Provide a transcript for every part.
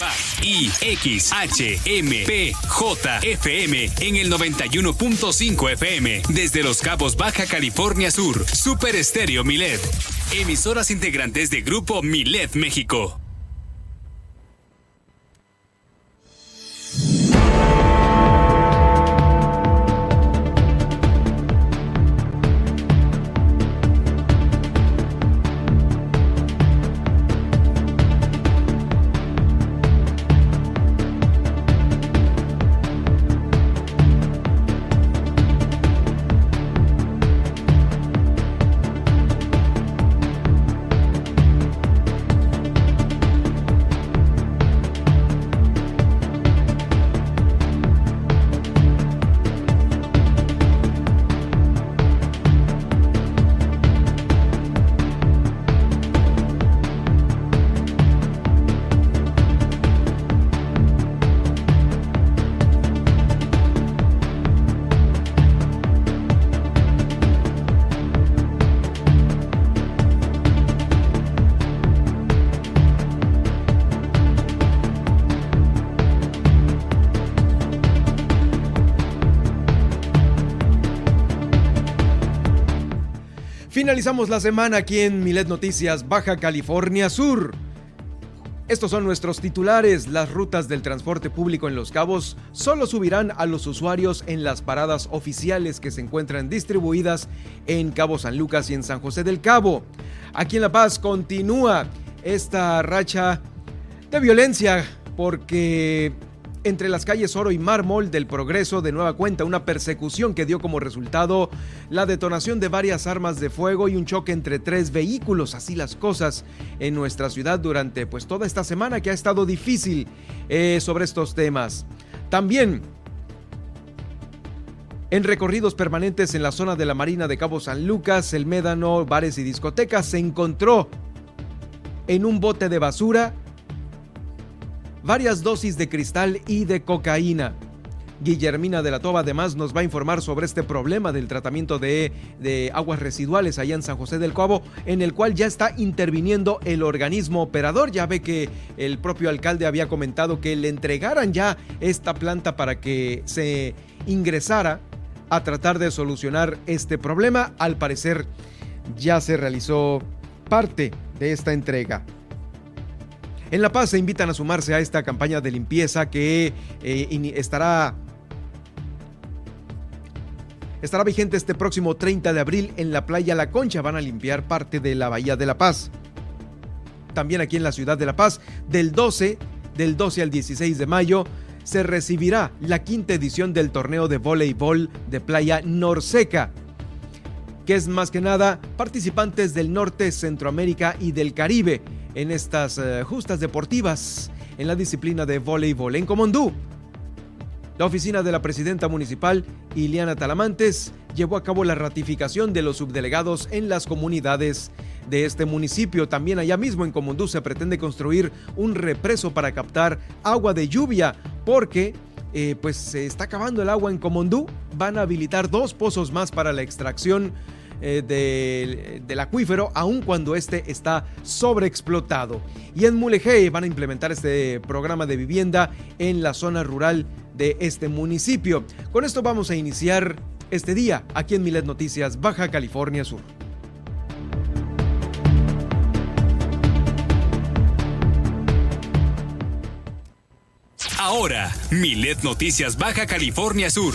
Paz. I, X, H, M, P, J, FM en el 91.5 FM. Desde Los Cabos, Baja California Sur. Super Estéreo Milet. Emisoras integrantes de Grupo Milet México. Finalizamos la semana aquí en Milet Noticias, Baja California Sur. Estos son nuestros titulares. Las rutas del transporte público en Los Cabos solo subirán a los usuarios en las paradas oficiales que se encuentran distribuidas en Cabo San Lucas y en San José del Cabo. Aquí en La Paz continúa esta racha de violencia porque entre las calles Oro y Mármol del Progreso de nueva cuenta una persecución que dio como resultado la detonación de varias armas de fuego y un choque entre tres vehículos, así las cosas en nuestra ciudad durante pues toda esta semana que ha estado difícil eh, sobre estos temas. También en recorridos permanentes en la zona de la Marina de Cabo San Lucas, el Médano, bares y discotecas se encontró en un bote de basura varias dosis de cristal y de cocaína. Guillermina de la Toba además nos va a informar sobre este problema del tratamiento de, aguas residuales allá en San José del Cabo, en el cual ya está interviniendo el organismo operador. Ya ve que el propio alcalde había comentado que le entregaran ya esta planta para que se ingresara a tratar de solucionar este problema. Al parecer ya se realizó parte de esta entrega. En La Paz se invitan a sumarse a esta campaña de limpieza que eh, estará estará vigente este próximo 30 de abril en la playa La Concha. Van a limpiar parte de la Bahía de La Paz. También aquí en la ciudad de La Paz, del 12, del 12 al 16 de mayo, se recibirá la quinta edición del torneo de voleibol de playa Norseca, que es más que nada participantes del norte, Centroamérica y del Caribe en estas eh, justas deportivas en la disciplina de voleibol. En Comondú, la oficina de la presidenta municipal, Iliana Talamantes, llevó a cabo la ratificación de los subdelegados en las comunidades de este municipio. También allá mismo en Comondú se pretende construir un represo para captar agua de lluvia porque eh, pues se está acabando el agua en Comondú. Van a habilitar dos pozos más para la extracción eh, del, acuífero, aun cuando este está sobreexplotado. Y en Mulegé van a implementar este programa de vivienda en la zona rural de este municipio. Con esto vamos a iniciar este día aquí en Milet Noticias, Baja California Sur. Ahora, Milet Noticias Baja California Sur.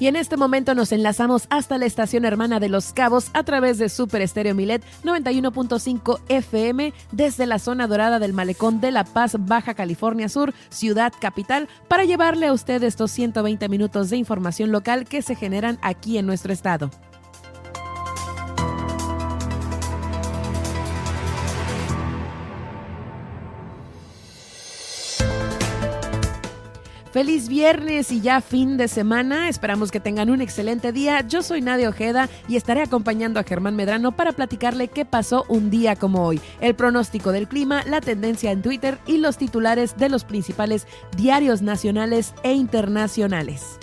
Y en este momento nos enlazamos hasta la estación hermana de Los Cabos a través de Super Estéreo Milet 91.5 FM desde la zona dorada del Malecón de La Paz, Baja California Sur, ciudad capital, para llevarle a usted estos 120 minutos de información local que se generan aquí en nuestro estado. Feliz viernes y ya fin de semana. Esperamos que tengan un excelente día. Yo soy Nadia Ojeda y estaré acompañando a Germán Medrano para platicarle qué pasó un día como hoy, el pronóstico del clima, la tendencia en Twitter y los titulares de los principales diarios nacionales e internacionales.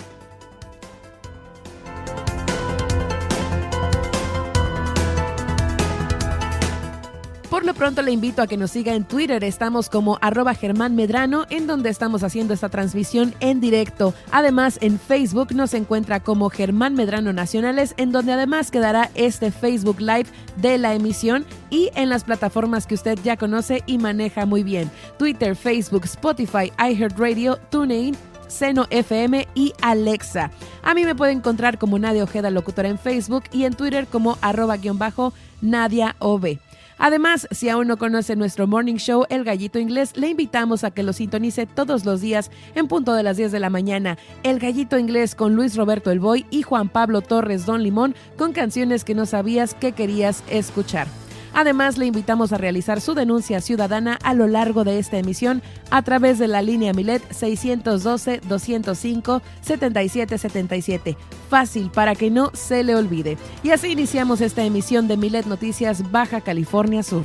Por lo pronto le invito a que nos siga en Twitter. Estamos como arroba Germán Medrano, en donde estamos haciendo esta transmisión en directo. Además, en Facebook nos encuentra como Germán Medrano Nacionales, en donde además quedará este Facebook Live de la emisión y en las plataformas que usted ya conoce y maneja muy bien. Twitter, Facebook, Spotify, iHeartRadio, TuneIn Seno FM y Alexa. A mí me puede encontrar como Nadia Ojeda Locutora en Facebook y en Twitter como arroba guion bajo Nadia OB. Además, si aún no conoce nuestro morning show El Gallito Inglés, le invitamos a que lo sintonice todos los días en punto de las 10 de la mañana. El Gallito Inglés con Luis Roberto El Boy y Juan Pablo Torres Don Limón con canciones que no sabías que querías escuchar. Además, le invitamos a realizar su denuncia ciudadana a lo largo de esta emisión a través de la línea Milet 612-205-7777. Fácil para que no se le olvide. Y así iniciamos esta emisión de Milet Noticias Baja California Sur.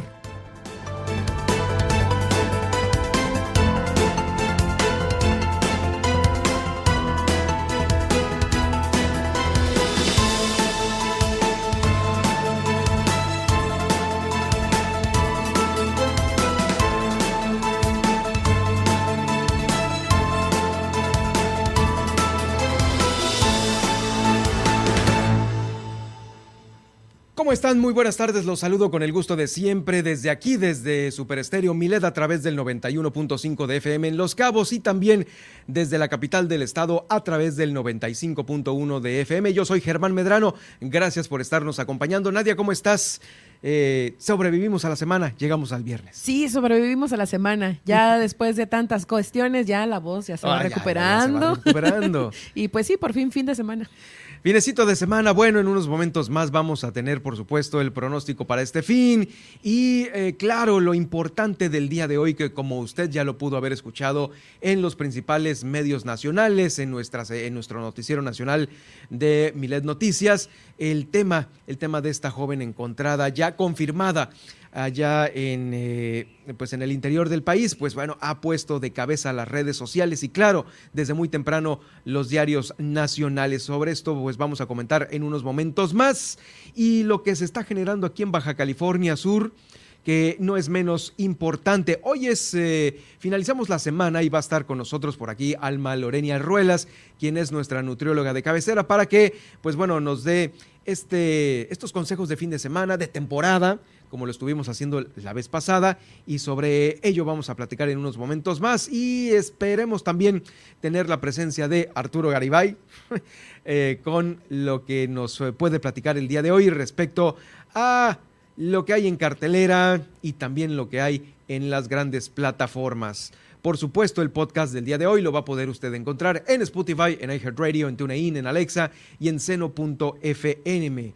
¿Cómo están? Muy buenas tardes, los saludo con el gusto de siempre desde aquí, desde Super Estéreo Milet a través del 91.5 de FM en Los Cabos y también desde la capital del estado a través del 95.1 de FM. Yo soy Germán Medrano, gracias por estarnos acompañando. Nadia, ¿cómo estás? Eh, sobrevivimos a la semana, llegamos al viernes. Sí, sobrevivimos a la semana. Ya después de tantas cuestiones, ya la voz ya se va ya, recuperando. ya se va recuperando. y pues sí, por fin fin de semana. Finecito de semana, bueno, en unos momentos más vamos a tener, por supuesto, el pronóstico para este fin. Y eh, claro, lo importante del día de hoy, que como usted ya lo pudo haber escuchado en los principales medios nacionales, en, nuestras, en nuestro noticiero nacional de Milet Noticias, el tema, el tema de esta joven encontrada, ya confirmada allá en, eh, pues en el interior del país, pues bueno, ha puesto de cabeza las redes sociales y claro, desde muy temprano los diarios nacionales. Sobre esto pues vamos a comentar en unos momentos más y lo que se está generando aquí en Baja California Sur que no es menos importante. Hoy es, eh, finalizamos la semana y va a estar con nosotros por aquí Alma Lorenia Ruelas, quien es nuestra nutrióloga de cabecera, para que, pues bueno, nos dé este, estos consejos de fin de semana, de temporada, como lo estuvimos haciendo la vez pasada, y sobre ello vamos a platicar en unos momentos más y esperemos también tener la presencia de Arturo Garibay eh, con lo que nos puede platicar el día de hoy respecto a lo que hay en cartelera y también lo que hay en las grandes plataformas. Por supuesto, el podcast del día de hoy lo va a poder usted encontrar en Spotify, en iHeartRadio, en TuneIn, en Alexa y en seno.fm.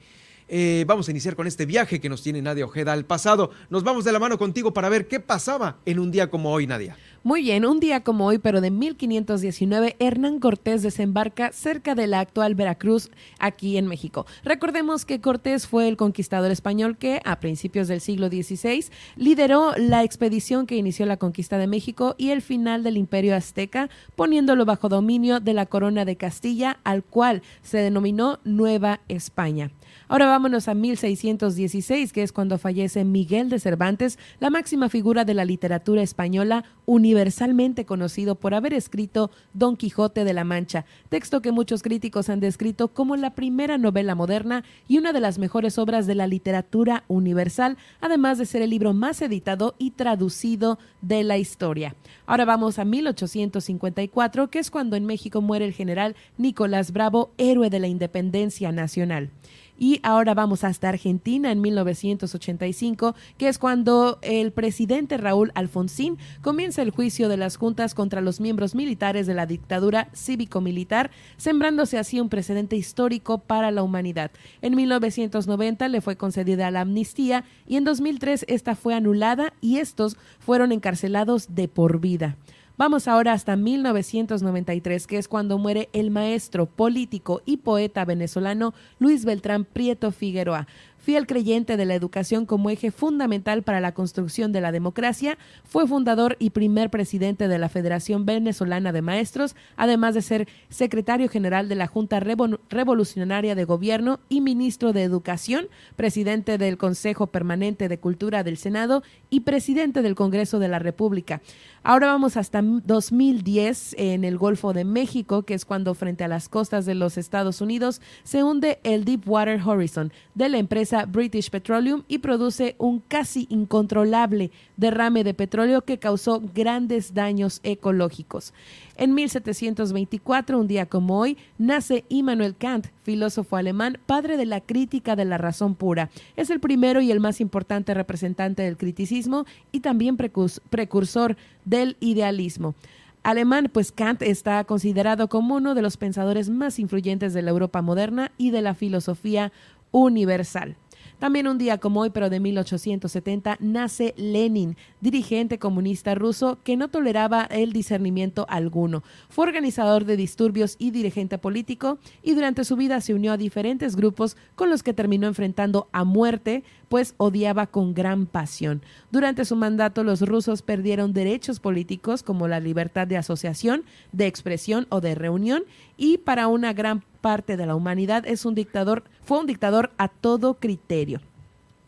Eh, vamos a iniciar con este viaje que nos tiene Nadia Ojeda al pasado. Nos vamos de la mano contigo para ver qué pasaba en un día como hoy, Nadia. Muy bien, un día como hoy, pero de 1519, Hernán Cortés desembarca cerca de la actual Veracruz, aquí en México. Recordemos que Cortés fue el conquistador español que, a principios del siglo XVI, lideró la expedición que inició la conquista de México y el final del imperio azteca, poniéndolo bajo dominio de la corona de Castilla, al cual se denominó Nueva España. Ahora vámonos a 1616, que es cuando fallece Miguel de Cervantes, la máxima figura de la literatura española, universalmente conocido por haber escrito Don Quijote de la Mancha, texto que muchos críticos han descrito como la primera novela moderna y una de las mejores obras de la literatura universal, además de ser el libro más editado y traducido de la historia. Ahora vamos a 1854, que es cuando en México muere el general Nicolás Bravo, héroe de la independencia nacional. Y ahora vamos hasta Argentina en 1985, que es cuando el presidente Raúl Alfonsín comienza el juicio de las juntas contra los miembros militares de la dictadura cívico-militar, sembrándose así un precedente histórico para la humanidad. En 1990 le fue concedida la amnistía y en 2003 esta fue anulada y estos fueron encarcelados de por vida. Vamos ahora hasta 1993, que es cuando muere el maestro, político y poeta venezolano Luis Beltrán Prieto Figueroa. Fiel creyente de la educación como eje fundamental para la construcción de la democracia, fue fundador y primer presidente de la Federación Venezolana de Maestros, además de ser secretario general de la Junta Revolucionaria de Gobierno y ministro de Educación, presidente del Consejo Permanente de Cultura del Senado y presidente del Congreso de la República. Ahora vamos hasta 2010 en el Golfo de México, que es cuando frente a las costas de los Estados Unidos se hunde el Deepwater Horizon de la empresa British Petroleum y produce un casi incontrolable derrame de petróleo que causó grandes daños ecológicos. En 1724, un día como hoy, nace Immanuel Kant, filósofo alemán, padre de la crítica de la razón pura. Es el primero y el más importante representante del criticismo y también precursor del idealismo alemán, pues Kant está considerado como uno de los pensadores más influyentes de la Europa moderna y de la filosofía universal. También un día como hoy, pero de 1870, nace Lenin, dirigente comunista ruso que no toleraba el discernimiento alguno. Fue organizador de disturbios y dirigente político y durante su vida se unió a diferentes grupos con los que terminó enfrentando a muerte, pues odiaba con gran pasión. Durante su mandato los rusos perdieron derechos políticos como la libertad de asociación, de expresión o de reunión y para una gran parte de la humanidad es un dictador, fue un dictador a todo criterio.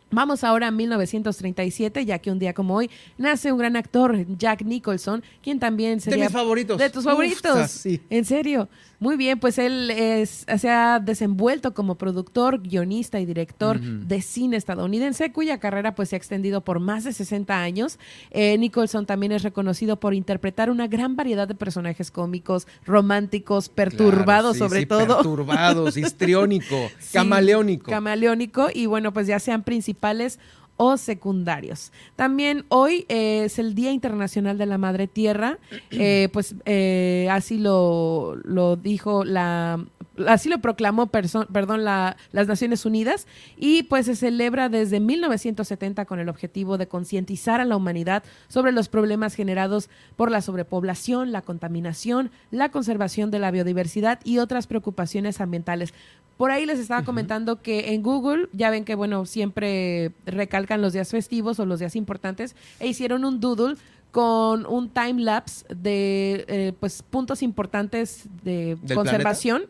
Vamos ahora a 1937, ya que un día como hoy nace un gran actor, Jack Nicholson, quien también sería... De mis favoritos. De tus favoritos. sí. En serio. Muy bien, pues él es, se ha desenvuelto como productor, guionista y director de cine estadounidense, cuya carrera pues se ha extendido por más de 60 años. Eh, Nicholson también es reconocido por interpretar una gran variedad de personajes cómicos, románticos, perturbados sobre todo. Perturbados, histriónico, camaleónico. Camaleónico y bueno, pues ya sean principales o secundarios. También hoy eh, es el Día Internacional de la Madre Tierra, eh, pues eh, así lo, lo dijo la así lo proclamó perdón, la, las Naciones Unidas y pues se celebra desde 1970 con el objetivo de concientizar a la humanidad sobre los problemas generados por la sobrepoblación, la contaminación, la conservación de la biodiversidad y otras preocupaciones ambientales. Por ahí les estaba comentando que en Google, ya ven que, bueno, siempre recalcan los días festivos o los días importantes, e hicieron un doodle con un time lapse de eh, pues puntos importantes de conservación.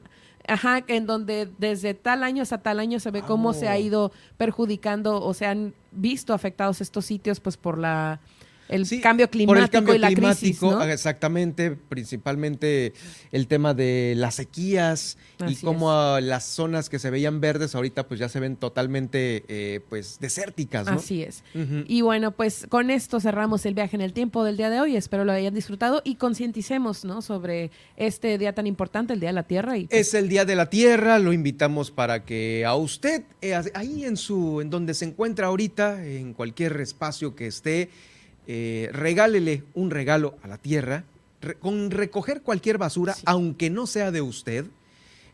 Ajá, en donde desde tal año hasta tal año se ve cómo se ha oh. ido perjudicando o se han visto afectados estos sitios pues por la el cambio climático y la crisis, exactamente, principalmente el tema de las sequías y cómo las zonas que se veían verdes ahorita pues ya se ven totalmente eh, pues desérticas, Así es. Y bueno, pues con esto cerramos el viaje en el tiempo del día de hoy. Espero lo hayan disfrutado y concienticemos, ¿no? Sobre este día tan importante, el Día de la Tierra. Y, pues Es el Día de la Tierra. Lo invitamos para que a usted eh, ahí en su en donde se encuentra ahorita, en cualquier espacio que esté eh, regálele un regalo a la tierra, con recoger cualquier basura, aunque no sea de usted,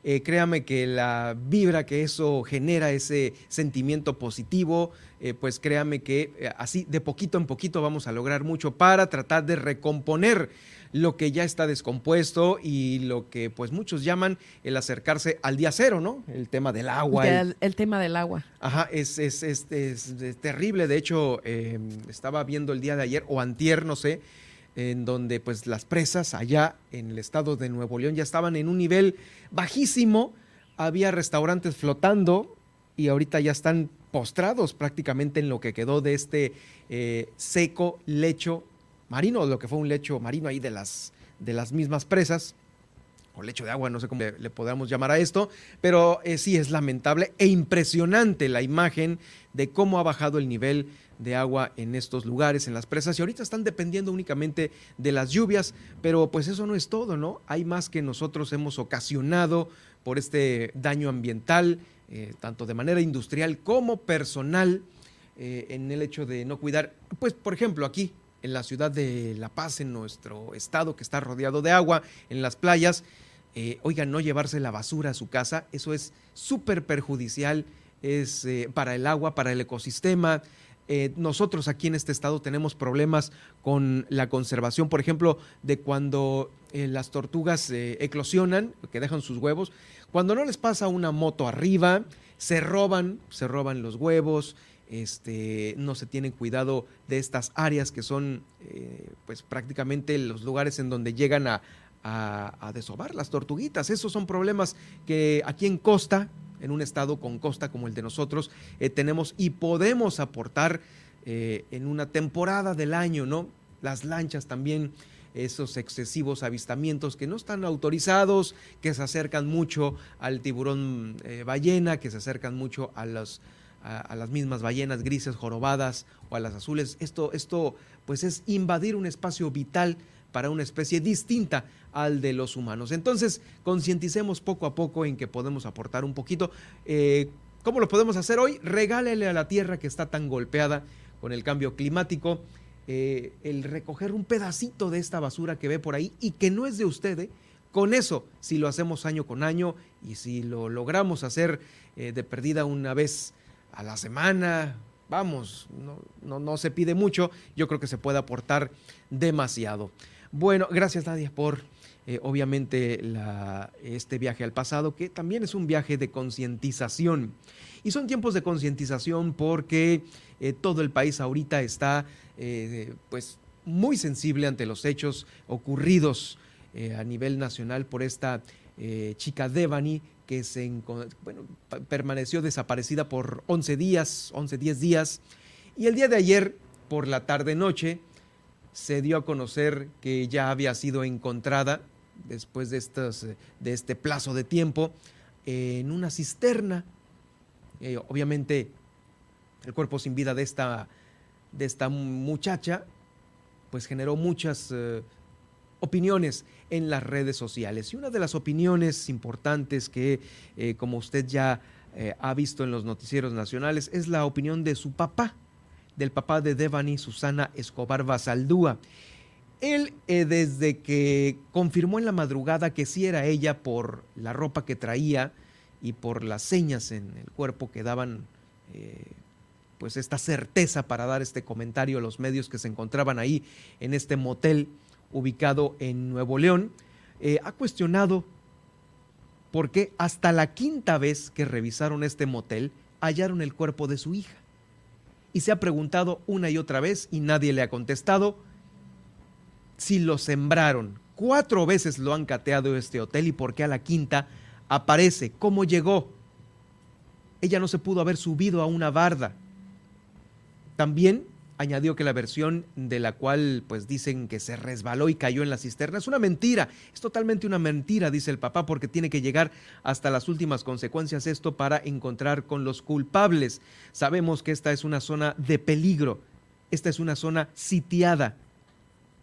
eh, créame que la vibra que eso genera, ese sentimiento positivo, eh, pues créame que así de poquito en poquito vamos a lograr mucho para tratar de recomponer lo que ya está descompuesto y lo que pues muchos llaman el acercarse al día cero, ¿no? El tema del agua. El, tema del agua. Ajá, es, es, es, terrible. De hecho, em, estaba viendo el día de ayer o antier, no sé, en donde pues las presas allá en el estado de Nuevo León ya estaban en un nivel bajísimo. Había restaurantes flotando y ahorita ya están postrados prácticamente en lo que quedó de este eh, seco lecho marino, lo que fue un lecho marino ahí de las, de las mismas presas, o lecho de agua, no sé cómo le, podamos llamar a esto, pero eh, sí es lamentable e impresionante la imagen de cómo ha bajado el nivel de agua en estos lugares, en las presas, y ahorita están dependiendo únicamente de las lluvias, pero pues eso no es todo, ¿no? Hay más que nosotros hemos ocasionado por este daño ambiental, eh, tanto de manera industrial como personal, eh, en el hecho de no cuidar, pues por ejemplo aquí en la ciudad de La Paz, en nuestro estado que está rodeado de agua, en las playas, eh, oigan, no llevarse la basura a su casa, eso es súper perjudicial, es eh, para el agua, para el ecosistema. eh, nosotros aquí en este estado tenemos problemas con la conservación, por ejemplo, de cuando las tortugas eclosionan, que dejan sus huevos, cuando no les pasa una moto arriba, se roban, se roban los huevos, este, no se tienen cuidado de estas áreas que son pues prácticamente los lugares en donde llegan a, a, desovar las tortuguitas. Esos son problemas que aquí en Costa, en un estado con costa como el de nosotros, eh, tenemos y podemos aportar eh, en una temporada del año, ¿no? Las lanchas también, esos excesivos avistamientos que no están autorizados, que se acercan mucho al tiburón eh, ballena, que se acercan mucho a las a, las mismas ballenas grises jorobadas o a las azules. Esto, esto pues es invadir un espacio vital para una especie distinta al de los humanos. Entonces, concienticemos poco a poco en que podemos aportar un poquito. Eh, ¿Cómo lo podemos hacer hoy? Regálele a la tierra que está tan golpeada con el cambio climático eh, el recoger un pedacito de esta basura que ve por ahí y que no es de usted. ¿eh? Con eso, si lo hacemos año con año y si lo logramos hacer de perdida una vez a la semana, vamos, no, no se pide mucho, yo creo que se puede aportar demasiado. Bueno, gracias Nadia por eh, obviamente este viaje al pasado, que también es un viaje de concientización. Y son tiempos de concientización porque eh, todo el país ahorita está eh, pues muy sensible ante los hechos ocurridos a nivel nacional por esta chica Devani que se permaneció desaparecida por 11 días, 11, 10 días. Y el día de ayer, por la tarde-noche, se dio a conocer que ya había sido encontrada después de, estos, de este plazo de tiempo en una cisterna. Eh, obviamente el cuerpo sin vida de esta, de esta muchacha pues generó muchas eh, opiniones en las redes sociales. Y una de las opiniones importantes que, eh, como usted ya ha visto en los noticieros nacionales, es la opinión de su papá, del papá de Devani Susana Escobar Basaldúa. Él, eh, desde que confirmó en la madrugada que sí era ella por la ropa que traía y por las señas en el cuerpo que daban, eh, pues esta certeza para dar este comentario a los medios que se encontraban ahí en este motel ubicado en Nuevo León, eh, ha cuestionado por qué hasta la quinta vez que revisaron este motel hallaron el cuerpo de su hija y se ha preguntado una y otra vez y nadie le ha contestado si lo sembraron. Cuatro veces lo han cateado este hotel y por qué a la quinta aparece. ¿Cómo llegó? Ella no se pudo haber subido a una barda. También añadió que la versión de la cual pues dicen que se resbaló y cayó en la cisterna es una mentira, es totalmente una mentira, dice el papá, porque tiene que llegar hasta las últimas consecuencias esto para encontrar con los culpables. Sabemos que esta es una zona de peligro, esta es una zona sitiada.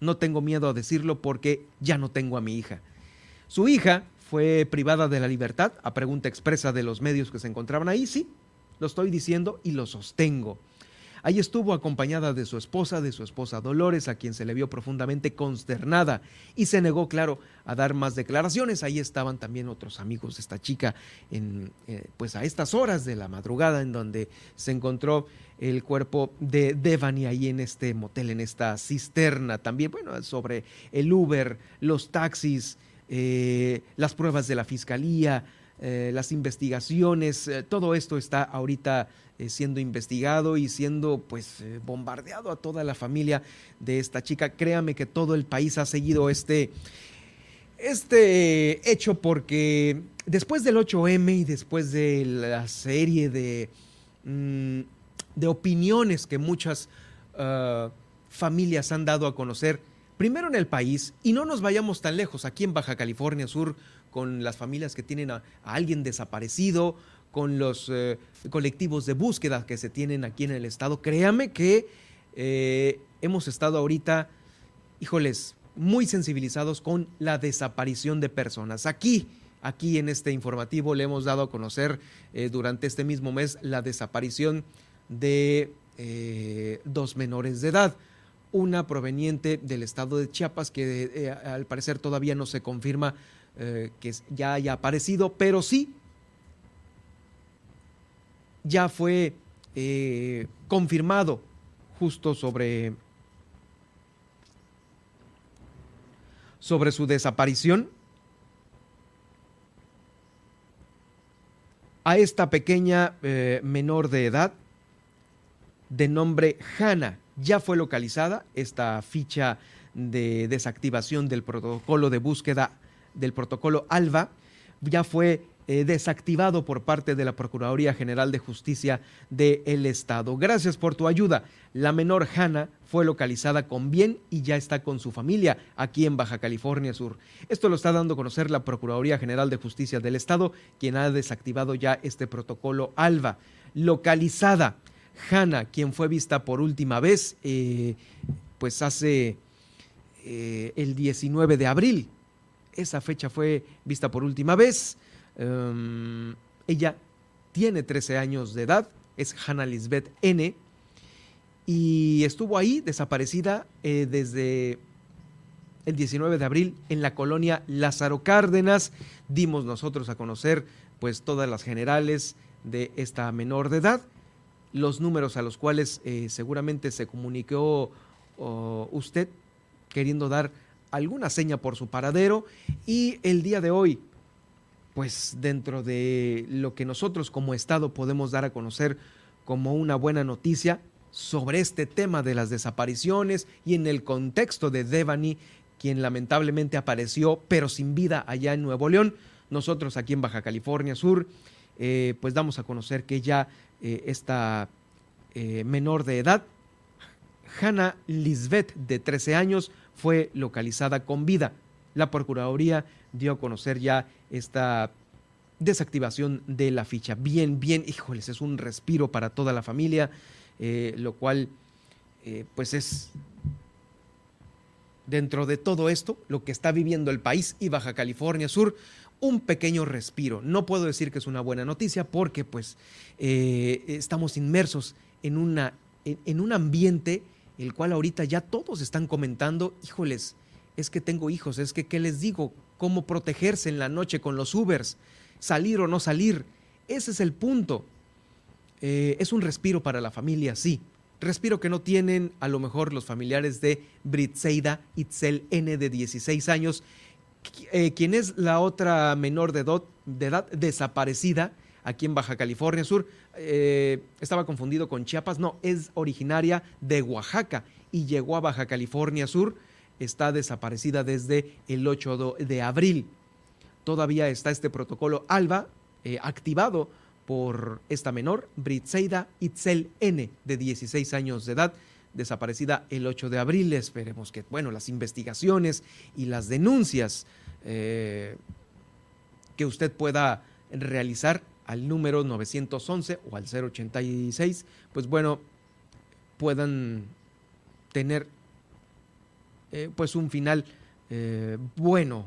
No tengo miedo a decirlo porque ya no tengo a mi hija. Su hija fue privada de la libertad, a pregunta expresa de los medios que se encontraban ahí, sí, lo estoy diciendo y lo sostengo. Ahí estuvo acompañada de su esposa, de su esposa Dolores, a quien se le vio profundamente consternada y se negó, claro, a dar más declaraciones. Ahí estaban también otros amigos de esta chica, en, eh, pues a estas horas de la madrugada, en donde se encontró el cuerpo de Devani ahí en este motel, en esta cisterna. También, bueno, sobre el Uber, los taxis, eh, las pruebas de la fiscalía, eh, las investigaciones, todo esto está ahorita eh, siendo investigado y siendo pues eh, bombardeado a toda la familia de esta chica. Créame que todo el país ha seguido este, este hecho porque después del 8M y después de la serie de, mm, de opiniones que muchas ah, familias han dado a conocer, primero en el país, y no nos vayamos tan lejos, aquí en Baja California Sur, con las familias que tienen a alguien desaparecido, con los eh, colectivos de búsqueda que se tienen aquí en el estado. Créame que eh, hemos estado ahorita, híjoles, muy sensibilizados con la desaparición de personas. Aquí, aquí en este informativo le hemos dado a conocer eh, durante este mismo mes la desaparición de dos menores de edad. Una proveniente del estado de Chiapas que al parecer todavía no se confirma que ya haya aparecido, pero sí ya fue eh, confirmado justo sobre, sobre su desaparición. A esta pequeña eh, menor de edad, de nombre Hannah, ya fue localizada esta ficha de desactivación del protocolo de búsqueda del protocolo ALVA, ya fue eh, desactivado por parte de la Procuraduría General de Justicia del Estado. Gracias por tu ayuda. La menor Hannah fue localizada con bien y ya está con su familia aquí en Baja California Sur. Esto lo está dando a conocer la Procuraduría General de Justicia del Estado, quien ha desactivado ya este protocolo ALVA. Localizada. Hannah, quien fue vista por última vez, eh, pues hace eh, el 19 de abril. Esa fecha fue vista por última vez. Em, ella tiene 13 años de edad, es Hannah Lisbeth N. Y estuvo ahí desaparecida eh, desde el 19 de abril en la colonia Lázaro Cárdenas. Dimos nosotros a conocer pues todas las generales de esta menor de edad, los números a los cuales eh, seguramente se comunicó usted queriendo dar alguna seña por su paradero y el día de hoy pues dentro de lo que nosotros como Estado podemos dar a conocer como una buena noticia sobre este tema de las desapariciones y en el contexto de Devani, quien lamentablemente apareció pero sin vida allá en Nuevo León, nosotros aquí en Baja California Sur, eh, pues damos a conocer que ya eh, esta eh, menor de edad, Hannah Lisbeth, de 13 años, fue localizada con vida. La Procuraduría dio a conocer ya esta desactivación de la ficha. Bien, bien, híjoles, es un respiro para toda la familia, eh, lo cual eh, pues es dentro de todo esto, lo que está viviendo el país y Baja California Sur, un pequeño respiro. No puedo decir que es una buena noticia porque pues eh, estamos inmersos en, una, en, un ambiente el cual ahorita ya todos están comentando, híjoles, es que tengo hijos, es que, ¿qué les digo? Cómo protegerse en la noche con los Ubers, salir o no salir. Ese es el punto. Eh, es un respiro para la familia, sí. Respiro que no tienen a lo mejor los familiares de Britseida Itzel N de 16 años, eh, quien es la otra menor de, edad desaparecida aquí en Baja California Sur. Eh, estaba confundido con Chiapas, no, es originaria de Oaxaca y llegó a Baja California Sur está desaparecida desde el 8 de abril. Todavía está este protocolo ALBA eh, activado por esta menor, Britseida Itzel N, de 16 años de edad, desaparecida el 8 de abril. Esperemos que, bueno, las investigaciones y las denuncias eh, que usted pueda realizar al número 911 o al 086, pues bueno, puedan tener eh, pues un final eh, bueno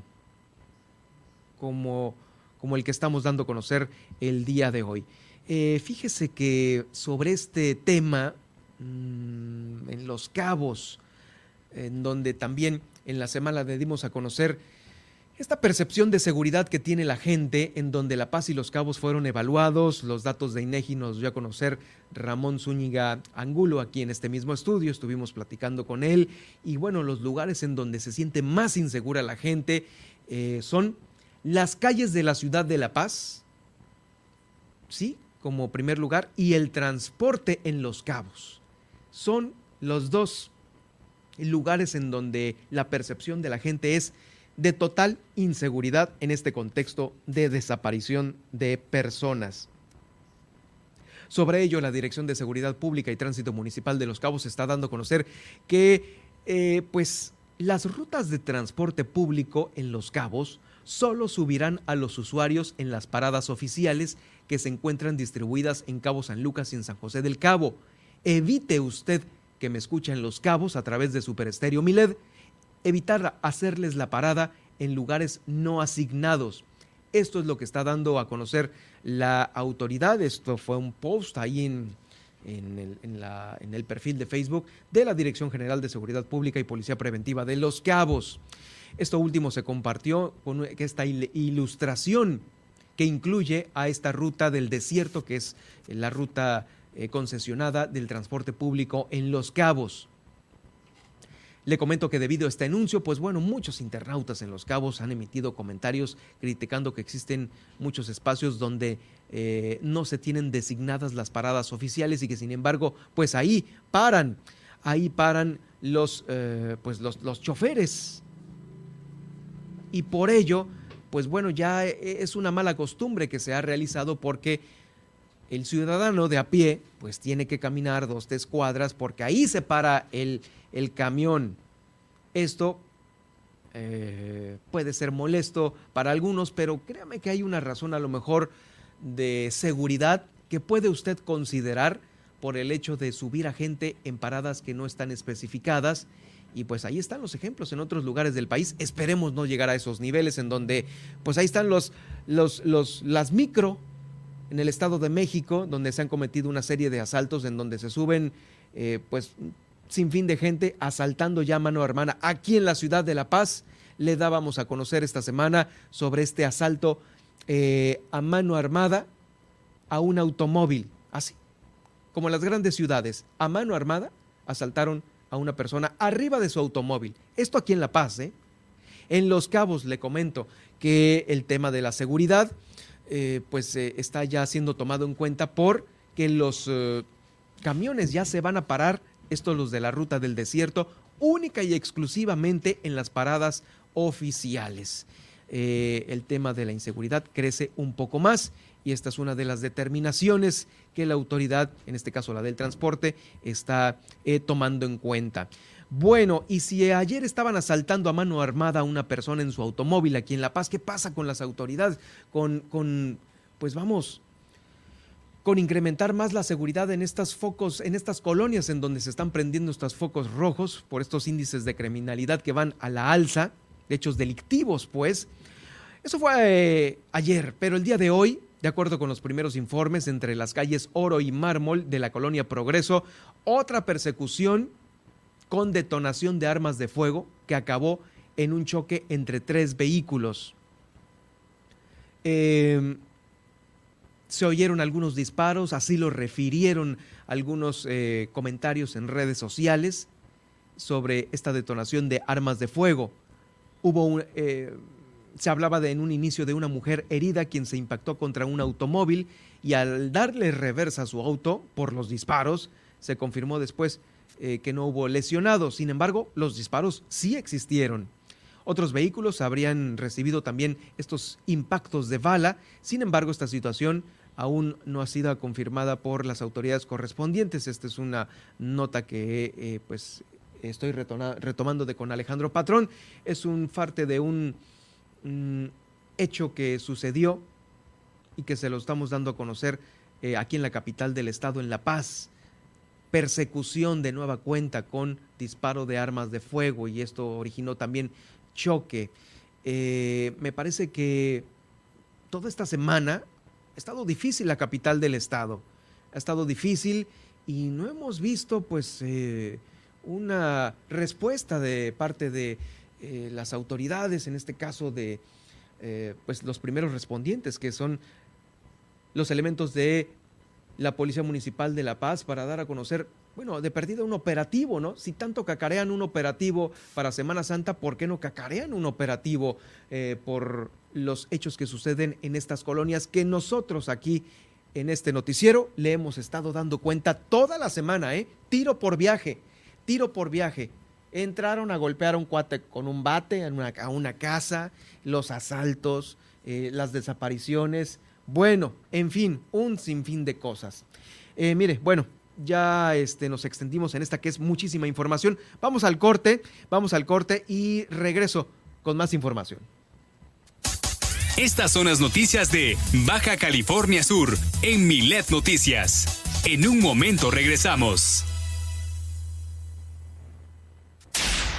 como, como, el que estamos dando a conocer el día de hoy. Eh, fíjese que sobre este tema, mm, en Los Cabos, en donde también en la semana le dimos a conocer esta percepción de seguridad que tiene la gente, en donde La Paz y Los Cabos fueron evaluados, los datos de INEGI nos dio a conocer Ramón Zúñiga Angulo aquí en este mismo estudio, estuvimos platicando con él, y bueno, los lugares en donde se siente más insegura la gente eh, son las calles de la ciudad de La Paz, sí, como primer lugar, y el transporte en Los Cabos. Son los dos lugares en donde la percepción de la gente es de total inseguridad en este contexto de desaparición de personas. Sobre ello, la Dirección de Seguridad Pública y Tránsito Municipal de Los Cabos está dando a conocer que eh, pues, las rutas de transporte público en Los Cabos solo subirán a los usuarios en las paradas oficiales que se encuentran distribuidas en Cabo San Lucas y en San José del Cabo. Evite usted que me escuche en Los Cabos a través de Super Estéreo Miled evitar hacerles la parada en lugares no asignados. Esto es lo que está dando a conocer la autoridad. Esto fue un post ahí en, en, el, perfil de Facebook de la Dirección General de Seguridad Pública y Policía Preventiva de Los Cabos. Esto último se compartió con esta ilustración que incluye a esta ruta del desierto, que es la ruta eh, concesionada del transporte público en Los Cabos. Le comento que debido a este anuncio, pues bueno, muchos internautas en Los Cabos han emitido comentarios criticando que existen muchos espacios donde eh, no se tienen designadas las paradas oficiales y que sin embargo, pues ahí paran, ahí paran los, eh, pues los, los choferes. Y por ello, pues bueno, ya es una mala costumbre que se ha realizado porque el ciudadano de a pie, pues tiene que caminar dos, tres cuadras porque ahí se para el, el camión. Esto eh, puede ser molesto para algunos, pero créame que hay una razón a lo mejor de seguridad que puede usted considerar por el hecho de subir a gente en paradas que no están especificadas. Y pues ahí están los ejemplos en otros lugares del país. Esperemos no llegar a esos niveles en donde, pues ahí están los, los, los, las micro en el Estado de México, donde se han cometido una serie de asaltos en donde se suben, eh, pues, sin fin de gente asaltando ya mano hermana. Aquí en la ciudad de La Paz le dábamos a conocer esta semana sobre este asalto eh, a mano armada a un automóvil, así, como en las grandes ciudades, a mano armada asaltaron a una persona arriba de su automóvil. Esto aquí en La Paz, ¿eh? En Los Cabos le comento que el tema de la seguridad eh, pues eh, está ya siendo tomado en cuenta por que los camiones ya se van a parar, estos los de la ruta del desierto, única y exclusivamente en las paradas oficiales. el tema de la inseguridad crece un poco más y esta es una de las determinaciones que la autoridad, en este caso la del transporte, está tomando en cuenta. Bueno, y si ayer estaban asaltando a mano armada a una persona en su automóvil aquí en La Paz, ¿qué pasa con las autoridades? Con, con pues vamos, con incrementar más la seguridad en estas focos, en estas colonias en donde se están prendiendo estos focos rojos por estos índices de criminalidad que van a la alza, de hechos delictivos, pues. Eso fue eh, ayer, pero el día de hoy, de acuerdo con los primeros informes entre las calles Oro y Mármol de la colonia Progreso, otra persecución con detonación de armas de fuego que acabó en un choque entre tres vehículos. Em, se oyeron algunos disparos, así lo refirieron algunos eh, comentarios en redes sociales sobre esta detonación de armas de fuego. Hubo un, eh, se hablaba en un inicio de una mujer herida quien se impactó contra un automóvil y al darle reversa a su auto por los disparos, se confirmó después eh, que no hubo lesionados. Sin embargo, los disparos sí existieron. Otros vehículos habrían recibido también estos impactos de bala. Sin embargo, esta situación aún no ha sido confirmada por las autoridades correspondientes. Esta es una nota que eh, pues estoy retomando de con Alejandro Patrón. Es un parte de un hecho que sucedió y que se lo estamos dando a conocer eh, aquí en la capital del estado, en La Paz persecución de nueva cuenta con disparo de armas de fuego y esto originó también choque. Eh, me parece que toda esta semana ha estado difícil la capital del estado. Ha estado difícil y no hemos visto pues eh, una respuesta de parte de eh, las autoridades, en este caso de pues los primeros respondientes que son los elementos de la Policía Municipal de La Paz para dar a conocer, bueno, de perdida un operativo, ¿no? Si tanto cacarean un operativo para Semana Santa, ¿por qué no cacarean un operativo eh, por los hechos que suceden en estas colonias que nosotros aquí en este noticiero le hemos estado dando cuenta toda la semana, ¿eh? Tiro por viaje, tiro por viaje. Entraron a golpear a un cuate con un bate a una, casa, los asaltos, eh, las desapariciones, bueno, en fin, un sinfín de cosas. Eh, mire, bueno, ya este, nos extendimos en esta que es muchísima información. Vamos al corte, vamos al corte y regreso con más información. Estas son las noticias de Baja California Sur en Milet Noticias. En un momento regresamos.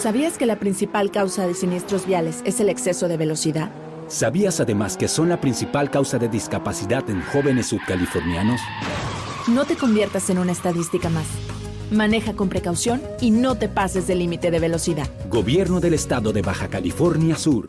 ¿Sabías que la principal causa de siniestros viales es el exceso de velocidad? ¿Sabías además que son la principal causa de discapacidad en jóvenes subcalifornianos? No te conviertas en una estadística más. Maneja con precaución y no te pases del límite de velocidad. Gobierno del Estado de Baja California Sur.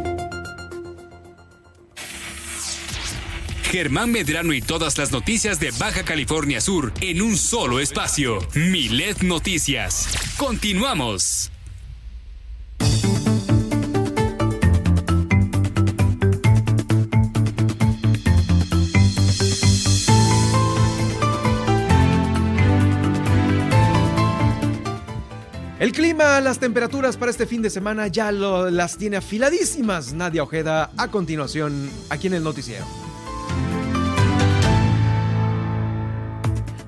Germán Medrano y todas las noticias de Baja California Sur en un solo espacio. Milet Noticias. Continuamos. El clima, las temperaturas para este fin de semana ya lo- las tiene afiladísimas Nadia Ojeda a continuación aquí en el noticiero.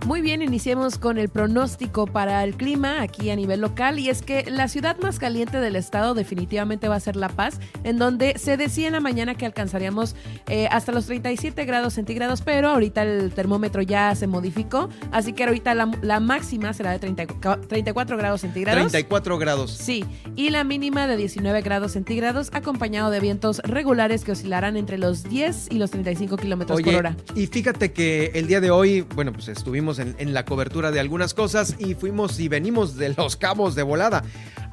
Muy bien, iniciemos con el pronóstico para el clima aquí a nivel local y es que la ciudad más caliente del estado definitivamente va a ser La Paz, en donde se decía en la mañana que alcanzaríamos eh, hasta los 37 grados centígrados, pero ahorita el termómetro ya se modificó, así que ahorita la, la máxima será de 30 34 grados centígrados. 34 grados. Sí, y la mínima de 19 grados centígrados, acompañado de vientos regulares que oscilarán entre los 10 y los 35 kilómetros por hora. y fíjate que el día de hoy, bueno, pues estuvimos en, en la cobertura de algunas cosas y fuimos y venimos de los cabos de volada.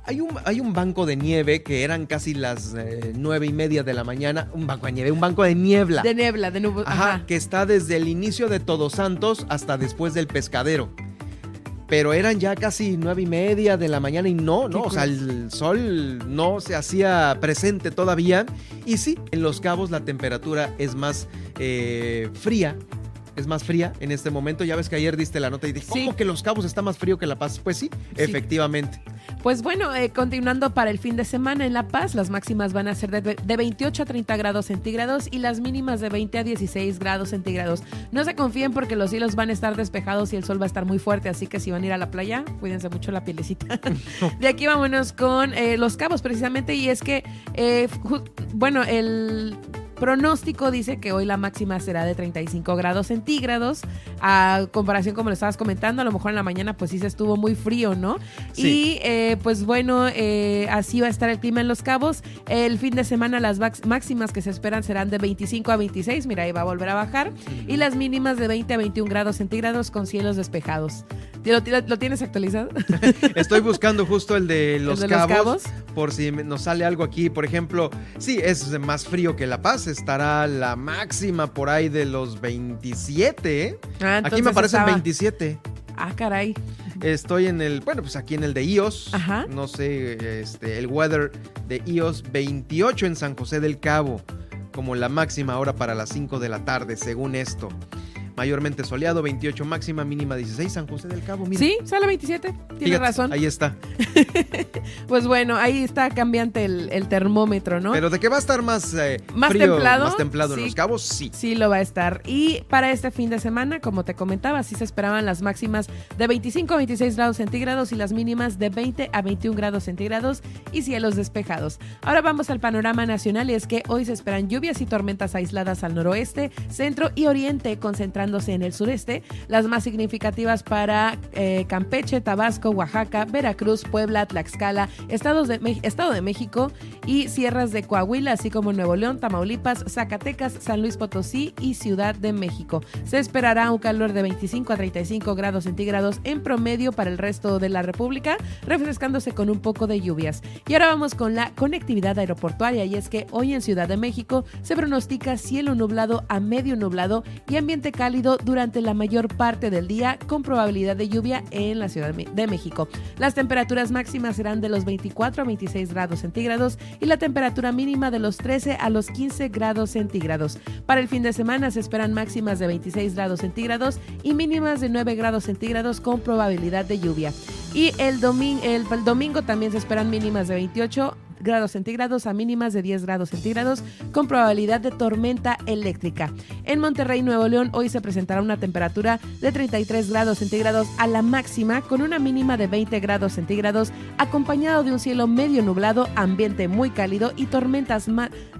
Hay un, hay un banco de nieve que eran casi las eh, nueve y media de la mañana, un banco de nieve, un banco de niebla. De niebla, de nubes. Ajá, Ajá. que está desde el inicio de Todos Santos hasta después del pescadero. Pero eran ya casi nueve y media de la mañana y no, no, o sea, el sol no se hacía presente todavía. Y sí, en Los Cabos la temperatura es más eh, fría. Es más fría en este momento. Ya ves que ayer diste la nota y dije, Sí. ¿cómo que Los Cabos está más frío que La Paz? Pues sí, efectivamente. Pues bueno, eh, continuando para el fin de semana en La Paz, las máximas van a ser de, de 28 a 30 grados centígrados y las mínimas de 20 a 16 grados centígrados. No se confíen porque los cielos van a estar despejados y el sol va a estar muy fuerte, así que si van a ir a la playa, cuídense mucho la pielecita. de aquí vámonos con eh, Los Cabos precisamente y es que, eh, bueno, el pronóstico dice que hoy la máxima será de 35 grados centígrados. A comparación, como lo estabas comentando, a lo mejor en la mañana pues sí se estuvo muy frío, ¿no? Sí. Y eh, pues bueno, eh, así va a estar el clima en Los Cabos. El fin de semana las máximas que se esperan serán de 25 a 26, mira, ahí va a volver a bajar. Y las mínimas de 20 a 21 grados centígrados con cielos despejados. ¿Lo, lo- lo tienes actualizado? Estoy buscando justo el de Los, de Los Cabos, Cabos? por si nos sale algo aquí. Por ejemplo, sí, es más frío que La Paz. Estará la máxima por ahí de los 27. ¿eh? Ah, Aquí me aparecen estaba- 27. Ah, caray. Estoy en el, bueno, pues aquí en el de iOS. Ajá. No sé, este, el weather de iOS 28 en San José del Cabo, como la máxima hora para las 5 de la tarde, según esto. Mayormente soleado, 28 máxima, mínima 16, San José del Cabo. Mira. Sí, sale 27. Tienes Fíjate, razón. Ahí está. Pues bueno, ahí está cambiante el, el termómetro, ¿no? Pero de que va a estar más, eh, Más frío, templado, más templado en los cabos, sí. Sí, lo va a estar. Y para este fin de semana, como te comentaba, sí se esperaban las máximas de 25 a 26 grados centígrados y las mínimas de 20 a 21 grados centígrados y cielos despejados. Ahora vamos al panorama nacional y es que hoy se esperan lluvias y tormentas aisladas al noroeste, centro y oriente, concentrándose en el sureste, las más significativas para eh, Campeche, Tabasco, Oaxaca, Veracruz, Puebla, Tlaxcala, Estados de Estado de México y sierras de Coahuila, así como Nuevo León, Tamaulipas, Zacatecas, San Luis Potosí y Ciudad de México. Se esperará un calor de 25 a 35 grados centígrados en promedio para el resto de la República, refrescándose con un poco de lluvias. Y ahora vamos con la conectividad aeroportuaria y es que hoy en Ciudad de México se pronostica cielo nublado a medio nublado y ambiente cálido durante la mayor parte del día con probabilidad de lluvia en la Ciudad de México. Las temperaturas máximas serán de los 24 a 26 grados centígrados y la temperatura mínima de los 13 a los 15 grados centígrados. Para el fin de semana se esperan máximas de 26 grados centígrados y mínimas de 9 grados centígrados con probabilidad de lluvia. Y el, domingo, el, domingo también se esperan mínimas de 28 grados centígrados a mínimas de 10 grados centígrados con probabilidad de tormenta eléctrica. En Monterrey, Nuevo León, hoy se presentará una temperatura de 33 grados centígrados a la máxima con una mínima de 20 grados centígrados acompañado de un cielo medio nublado, ambiente muy cálido y tormentas,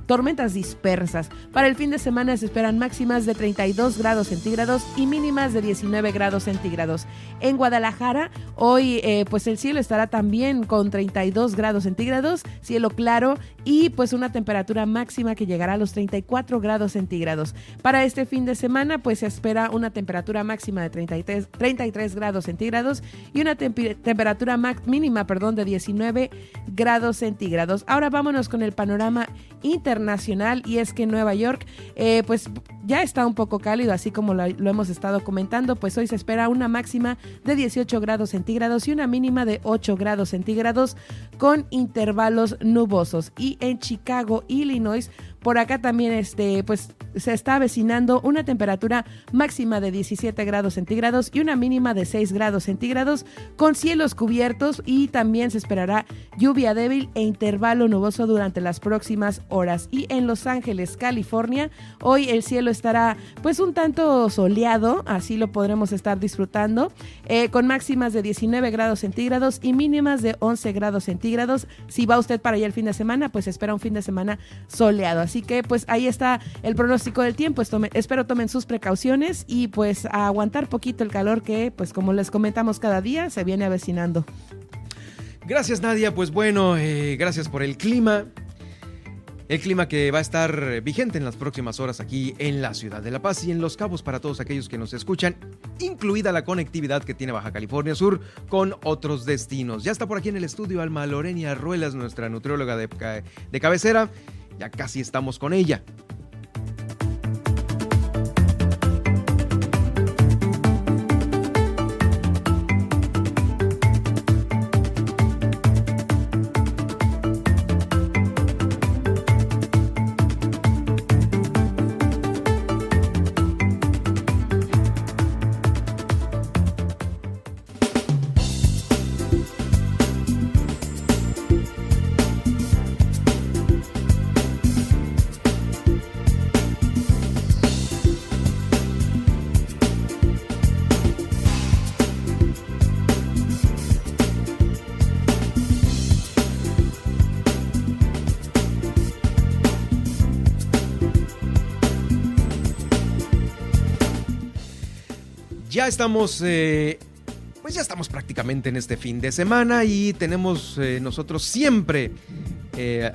tormentas dispersas. Para el fin de semana se esperan máximas de 32 grados centígrados y mínimas de 19 grados centígrados. En Guadalajara, hoy eh, pues el cielo estará también con 32 grados centígrados, cielo claro y pues una temperatura máxima que llegará a los 34 grados centígrados. Para este fin de semana pues se espera una temperatura máxima de 33, 33 grados centígrados y una temperatura mínima perdón, de 19 grados centígrados. Ahora vámonos con el panorama internacional y es que Nueva York eh, pues ya está un poco cálido así como lo, lo hemos estado comentando pues hoy se espera una máxima de 18 grados centígrados y una mínima de 8 grados centígrados con intervalos nubosos. Y en Chicago, Illinois, por acá también este, pues, se está avecinando una temperatura máxima de 17 grados centígrados y una mínima de 6 grados centígrados con cielos cubiertos y también se esperará lluvia débil e intervalo nuboso durante las próximas horas. Y en Los Ángeles, California, hoy el cielo estará pues un tanto soleado, así lo podremos estar disfrutando, eh, con máximas de 19 grados centígrados y mínimas de 11 grados centígrados. Si va usted para allá el fin de semana, pues espera un fin de semana soleado. Así que pues ahí está el pronóstico del tiempo. espero tomen sus precauciones y pues a aguantar poquito el calor que pues como les comentamos cada día se viene avecinando. Gracias Nadia, pues bueno, eh, gracias por el clima. El clima que va a estar vigente en las próximas horas aquí en la ciudad de La Paz y en Los Cabos para todos aquellos que nos escuchan, incluida la conectividad que tiene Baja California Sur con otros destinos. Ya está por aquí en el estudio Alma Lorenia Ruelas, nuestra nutrióloga de, de cabecera. Ya casi estamos con ella. Estamos, eh, pues ya estamos prácticamente en este fin de semana y tenemos eh, nosotros siempre eh,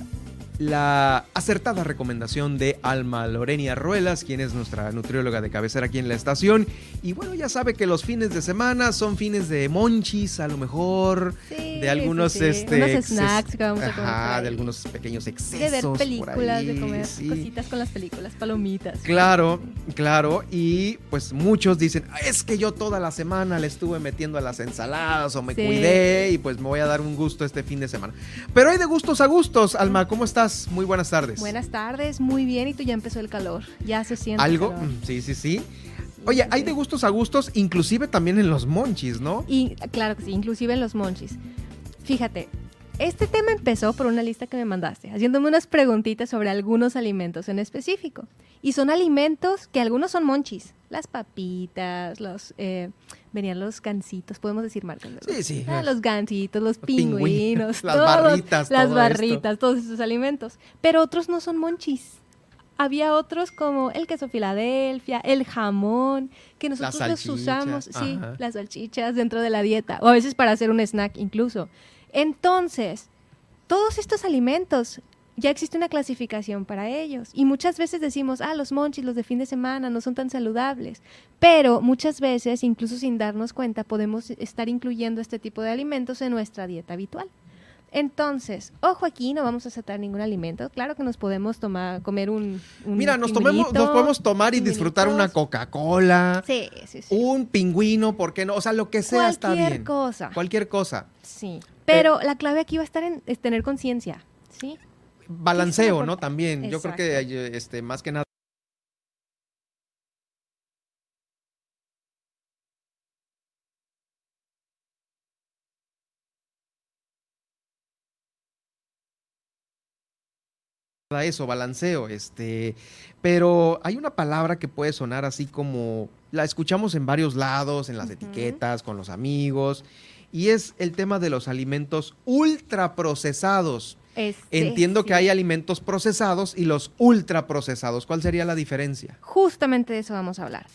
la acertada recomendación de Alma Lorenia Ruelas, quien es nuestra nutrióloga de cabecera aquí en la estación. Y bueno, ya sabe que los fines de semana son fines de monchis, a lo mejor, de algunos este, snacks que vamos a comer. de algunos pequeños excesos. De ver películas, de comer cositas con las películas, palomitas. Claro, claro. Y pues muchos dicen, es que yo toda la semana le estuve metiendo a las ensaladas o me cuidé y pues me voy a dar un gusto este fin de semana. Pero hay de gustos a gustos, Alma, ¿cómo estás? Muy buenas tardes. Buenas tardes, muy bien. Y tú ya empezó el calor. Ya se siente. ¿Algo? Sí, sí, sí. Oye, hay de gustos a gustos, inclusive también en los monchis, ¿no? Y claro que sí, inclusive en los monchis. Fíjate, este tema empezó por una lista que me mandaste, haciéndome unas preguntitas sobre algunos alimentos en específico. Y son alimentos que algunos son monchis. Las papitas, los... Eh, venían los gancitos, podemos decir marcas. Sí, sí. Ah, los gancitos, los, pingüinos, las barritas. Las barritas, todos esos alimentos. Pero otros no son monchis. había otros como el queso Filadelfia, el jamón, que nosotros los usamos, sí, las salchichas dentro de la dieta, o a veces para hacer un snack incluso. Entonces, todos estos alimentos ya existe una clasificación para ellos. Y muchas veces decimos, ah, los monchis, los de fin de semana, no son tan saludables. Pero muchas veces, incluso sin darnos cuenta, podemos estar incluyendo este tipo de alimentos en nuestra dieta habitual. Entonces, ojo aquí, no vamos a aceptar ningún alimento. Claro que nos podemos tomar, comer un, Mira, nos, tomemos, nos podemos tomar y disfrutar una Coca-Cola. Sí, sí, sí. Un pingüino, ¿por qué no? O sea, lo que sea está bien. Cualquier cosa. Cualquier cosa. Sí. Pero la clave aquí va a estar en tener conciencia. ¿sí? Balanceo, ¿no? También, yo creo que este, más que nada. eso, balanceo, este, pero hay una palabra que puede sonar así como la escuchamos en varios lados, en las etiquetas, con los amigos, y es el tema de los alimentos ultraprocesados. Entiendo que hay alimentos procesados y los ultraprocesados. ¿Cuál sería la diferencia? Justamente de eso vamos a hablar.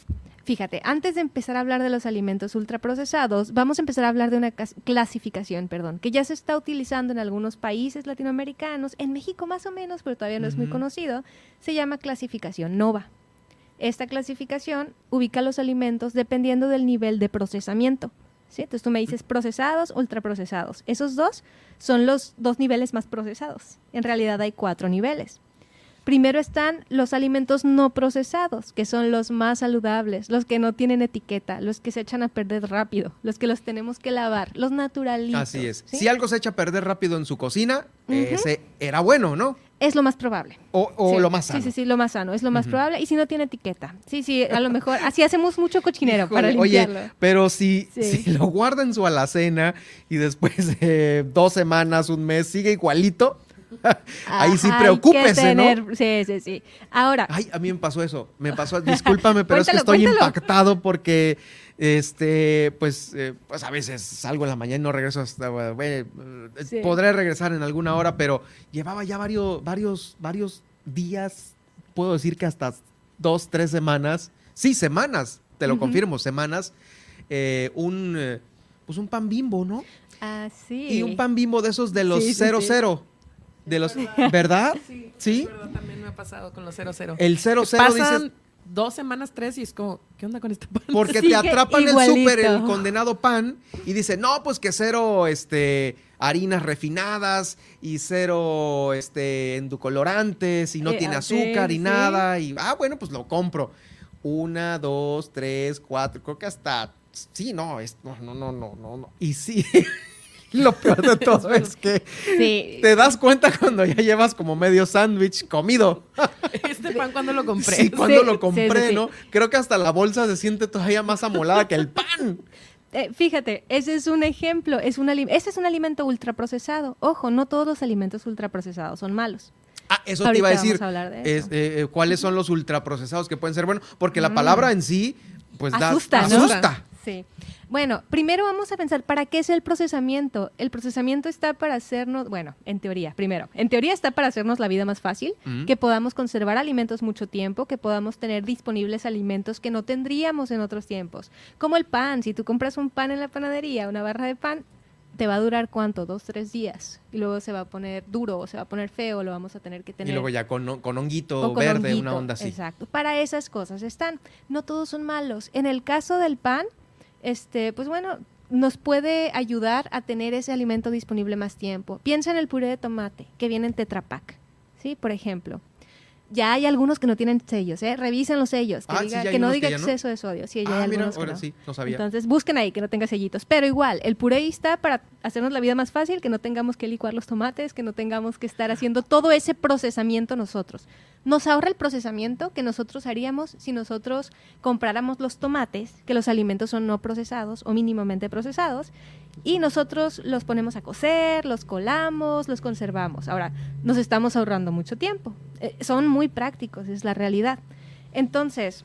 Fíjate, antes de empezar a hablar de los alimentos ultraprocesados, vamos a empezar a hablar de una clasificación, perdón, que ya se está utilizando en algunos países latinoamericanos, en México más o menos, pero todavía no es muy conocido, se llama clasificación NOVA. Esta clasificación ubica los alimentos dependiendo del nivel de procesamiento. Entonces tú me dices procesados, ultraprocesados. Esos dos son los dos niveles más procesados. En realidad hay cuatro niveles. Primero están los alimentos no procesados, que son los más saludables, los que no tienen etiqueta, los que se echan a perder rápido, los que los tenemos que lavar, los naturalitos. Así es. Si algo se echa a perder rápido en su cocina, ese era bueno, ¿no? Es lo más probable. O, lo más sano. Sí, sí, sí, lo más sano, es lo más probable. Y si no tiene etiqueta. Sí, sí, a lo mejor. Así hacemos mucho cochinero para limpiarlo. Oye, pero si, si lo guarda en su alacena y después de dos semanas, un mes, sigue igualito, Ahí sí preocúpese, ¿no? Sí, sí, sí. Ahora. Ay, a mí me pasó eso. Me pasó, discúlpame, pero es que estoy impactado porque este, pues, eh, pues a veces salgo en la mañana y no regreso hasta, eh, podré regresar en alguna hora, pero llevaba ya varios, varios, varios días, puedo decir que hasta dos, tres semanas, sí, semanas, te lo confirmo, semanas, eh, un, pues un pan bimbo, ¿no? Ah, sí. Y un pan bimbo de esos de los cero cero de los, ¿verdad? Sí, ¿Sí? también me ha pasado con los 00. El 00 Pasan dos semanas, tres y es como, ¿qué onda con este pan? Porque te atrapan el súper, el condenado pan y dice, no, pues que cero, este, harinas refinadas y cero, este, endocolorantes y no eh, tiene azúcar y nada y, ah, bueno, pues lo compro. Una, dos, tres, cuatro, creo que hasta, sí, no, es, no, no, no, no, no. Y sí. Lo peor de todo es que te das cuenta cuando ya llevas como medio sándwich comido. Este pan cuando lo compré. Sí, cuando lo compré, ¿no? Creo que hasta la bolsa se siente todavía más amolada que el pan. Eh, fíjate, ese es un ejemplo, es un ese es un alimento ultraprocesado. Ojo, no todos los alimentos ultraprocesados son malos. Ah, eso te iba a decir. Eh, eh, ¿Cuáles son los ultraprocesados que pueden ser buenos? Porque la mm. palabra en sí, pues asusta, da, asusta. Sí. Bueno, primero vamos a pensar, ¿para qué es el procesamiento? El procesamiento está para hacernos, bueno, en teoría, primero, en teoría está para hacernos la vida más fácil, que podamos conservar alimentos mucho tiempo, que podamos tener disponibles alimentos que no tendríamos en otros tiempos. Como el pan, si tú compras un pan en la panadería, una barra de pan, te va a durar cuánto, dos, tres días. Y luego se va a poner duro o se va a poner feo, lo vamos a tener que tener. Y luego ya con, con honguito verde, una onda así. Exacto. Para esas cosas están. No todos son malos. En el caso del pan, este, pues bueno, nos puede ayudar a tener ese alimento disponible más tiempo. Piensa en el puré de tomate que viene en Tetra Pak, ¿sí? Por ejemplo ya hay algunos que no tienen sellos, ¿eh? Revisen los sellos, que, ah, no diga exceso de sodio. Sí, ya hay ah, algunos ahora sí, no sabía. Entonces, busquen ahí que no tenga sellitos. Pero igual, el puré está para hacernos la vida más fácil, que no tengamos que licuar los tomates, que no tengamos que estar haciendo todo ese procesamiento nosotros. Nos ahorra el procesamiento que nosotros haríamos si nosotros compráramos los tomates, que los alimentos son no procesados o mínimamente procesados, y nosotros los ponemos a cocer, los colamos, los conservamos. Ahora, nos estamos ahorrando mucho tiempo. Eh, son muy prácticos, es la realidad. Entonces,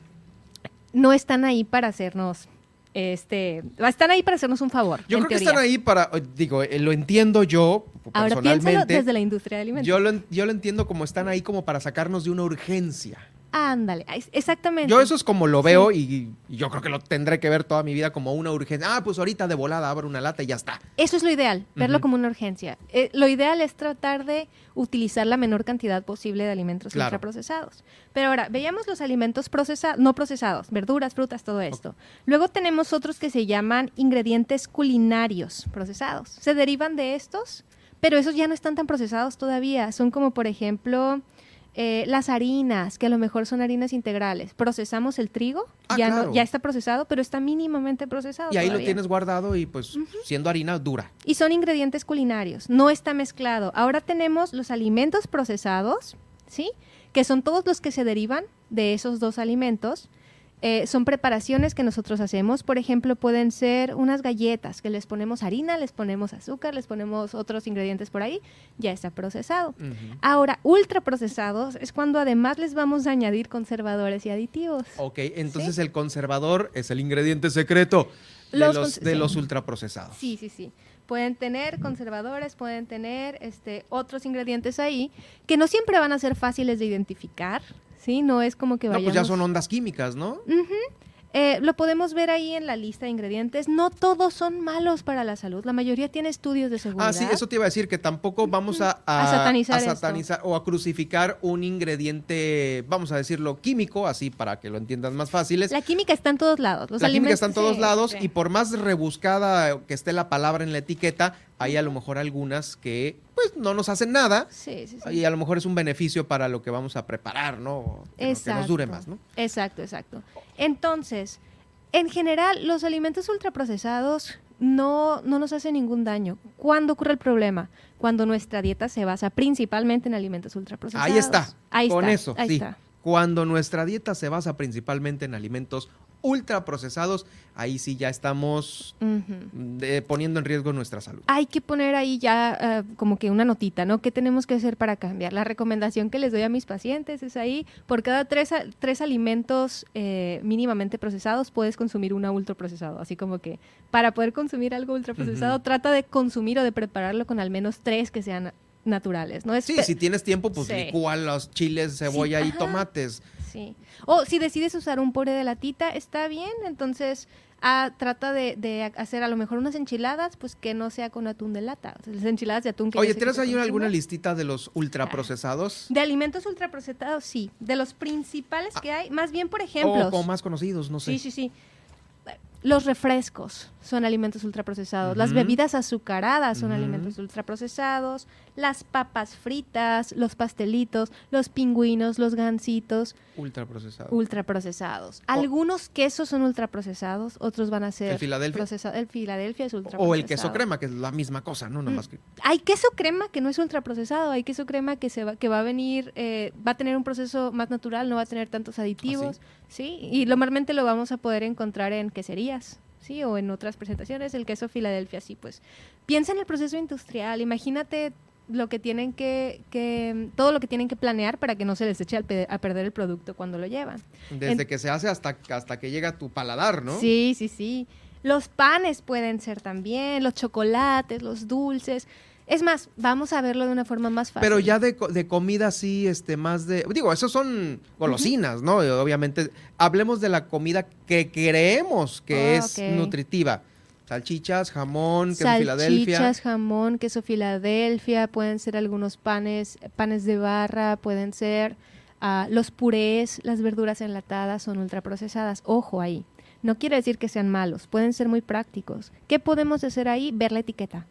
no están ahí para hacernos este, están ahí para hacernos un favor. Yo creo que están ahí para, digo, eh, lo entiendo yo Ahora piénsalo desde la industria de alimentos. Yo lo, yo lo entiendo como están ahí como para sacarnos de una urgencia. Ándale, exactamente. Yo eso es como lo veo y, yo creo que lo tendré que ver toda mi vida como una urgencia. Ah, pues ahorita de volada abro una lata y ya está. Eso es lo ideal, verlo como una urgencia. Eh, lo ideal es tratar de utilizar la menor cantidad posible de alimentos ultraprocesados. Pero ahora, veíamos los alimentos procesados, no procesados, verduras, frutas, todo esto. Luego tenemos otros que se llaman ingredientes culinarios procesados. Se derivan de estos, pero esos ya no están tan procesados todavía. Son como, por ejemplo eh, las harinas, que a lo mejor son harinas integrales. Procesamos el trigo, ah, ya, no, ya está procesado, pero está mínimamente procesado. Y ahí lo tienes guardado y pues siendo harina dura. Y son ingredientes culinarios, no está mezclado. Ahora tenemos los alimentos procesados, ¿sí? Que son todos los que se derivan de esos dos alimentos eh, son preparaciones que nosotros hacemos. Por ejemplo, pueden ser unas galletas que les ponemos harina, les ponemos azúcar, les ponemos otros ingredientes por ahí, ya está procesado. Ahora, ultra procesados es cuando además les vamos a añadir conservadores y aditivos. Ok, entonces el conservador es el ingrediente secreto de los, de los ultraprocesados. Sí, sí, sí pueden tener conservadores, pueden tener este, otros ingredientes ahí que no siempre van a ser fáciles de identificar, ¿sí? No es como que vayamos... No, pues ya son ondas químicas, ¿no? Eh, lo podemos ver ahí en la lista de ingredientes. No todos son malos para la salud. La mayoría tiene estudios de seguridad. Ah, sí, eso te iba a decir, que tampoco vamos a, satanizar, o a crucificar un ingrediente, vamos a decirlo, químico, así para que lo entiendan más fáciles. La química está en todos lados. la química está en todos lados y por más rebuscada que esté la palabra en la etiqueta, hay a lo mejor algunas que pues no nos hacen nada sí, sí, sí. y a lo mejor es un beneficio para lo que vamos a preparar, ¿no? Que, que nos dure más, ¿no? Exacto, exacto. Entonces, en general, los alimentos ultraprocesados no, no nos hacen ningún daño. ¿Cuándo ocurre el problema? Cuando nuestra dieta se basa principalmente en alimentos ultraprocesados. Ahí está. Ahí Con eso, ahí Está. Cuando nuestra dieta se basa principalmente en alimentos ultraprocesados, ahí sí ya estamos poniendo en riesgo nuestra salud. Hay que poner ahí ya eh, como que una notita, ¿no? ¿Qué tenemos que hacer para cambiar? La recomendación que les doy a mis pacientes es ahí, por cada tres, tres alimentos eh, mínimamente procesados puedes consumir una ultraprocesado. Así como que para poder consumir algo ultraprocesado, trata de consumir o de prepararlo con al menos tres que sean naturales, ¿no? sí, si tienes tiempo, pues sí. los chiles, cebolla y tomates. Sí. O si decides usar un puré de latita, está bien, entonces ah, trata de, hacer a lo mejor unas enchiladas, pues que no sea con atún de lata. las enchiladas de atún que Oye, ¿tienes ahí alguna listita de los ultraprocesados? De alimentos ultraprocesados, sí. De los principales ah. que hay, más bien, por ejemplo. O, más conocidos, no sé. Sí, sí, sí. Los refrescos son alimentos ultraprocesados. Las bebidas azucaradas son alimentos ultraprocesados. Las papas fritas, los pastelitos, los pingüinos, los gansitos. Ultraprocesados. Ultraprocesados. Algunos quesos son ultraprocesados, otros van a ser. ¿El Filadelfia? El Filadelfia es ultraprocesado. O el queso crema, que es la misma cosa, ¿no? Mm. Hay queso crema que no es ultraprocesado. Hay queso crema que, se va, que va a venir, eh, va a tener un proceso más natural, no va a tener tantos aditivos. ¿Ah, sí? Y normalmente lo vamos a poder encontrar en queserías. ¿Sí? O en otras presentaciones, el queso Filadelfia, sí, pues. Piensa en el proceso industrial, imagínate lo que tienen que, que, todo lo que tienen que planear para que no se les eche a perder el producto cuando lo llevan. Desde que se hace hasta, hasta que llega a tu paladar, ¿no? Sí, sí, sí. Los panes pueden ser también, los chocolates, los dulces. Es más, vamos a verlo de una forma más fácil. Pero ya de, de comida sí, este, más de... Digo, esos son golosinas, ¿no? Obviamente, hablemos de la comida que creemos que es nutritiva. Salchichas, jamón, queso Filadelfia. Salchichas, jamón, queso Filadelfia, pueden ser algunos panes, panes de barra, pueden ser ah, los purés, las verduras enlatadas son ultraprocesadas. Ojo ahí. No quiere decir que sean malos, pueden ser muy prácticos. ¿Qué podemos hacer ahí? Ver la etiqueta.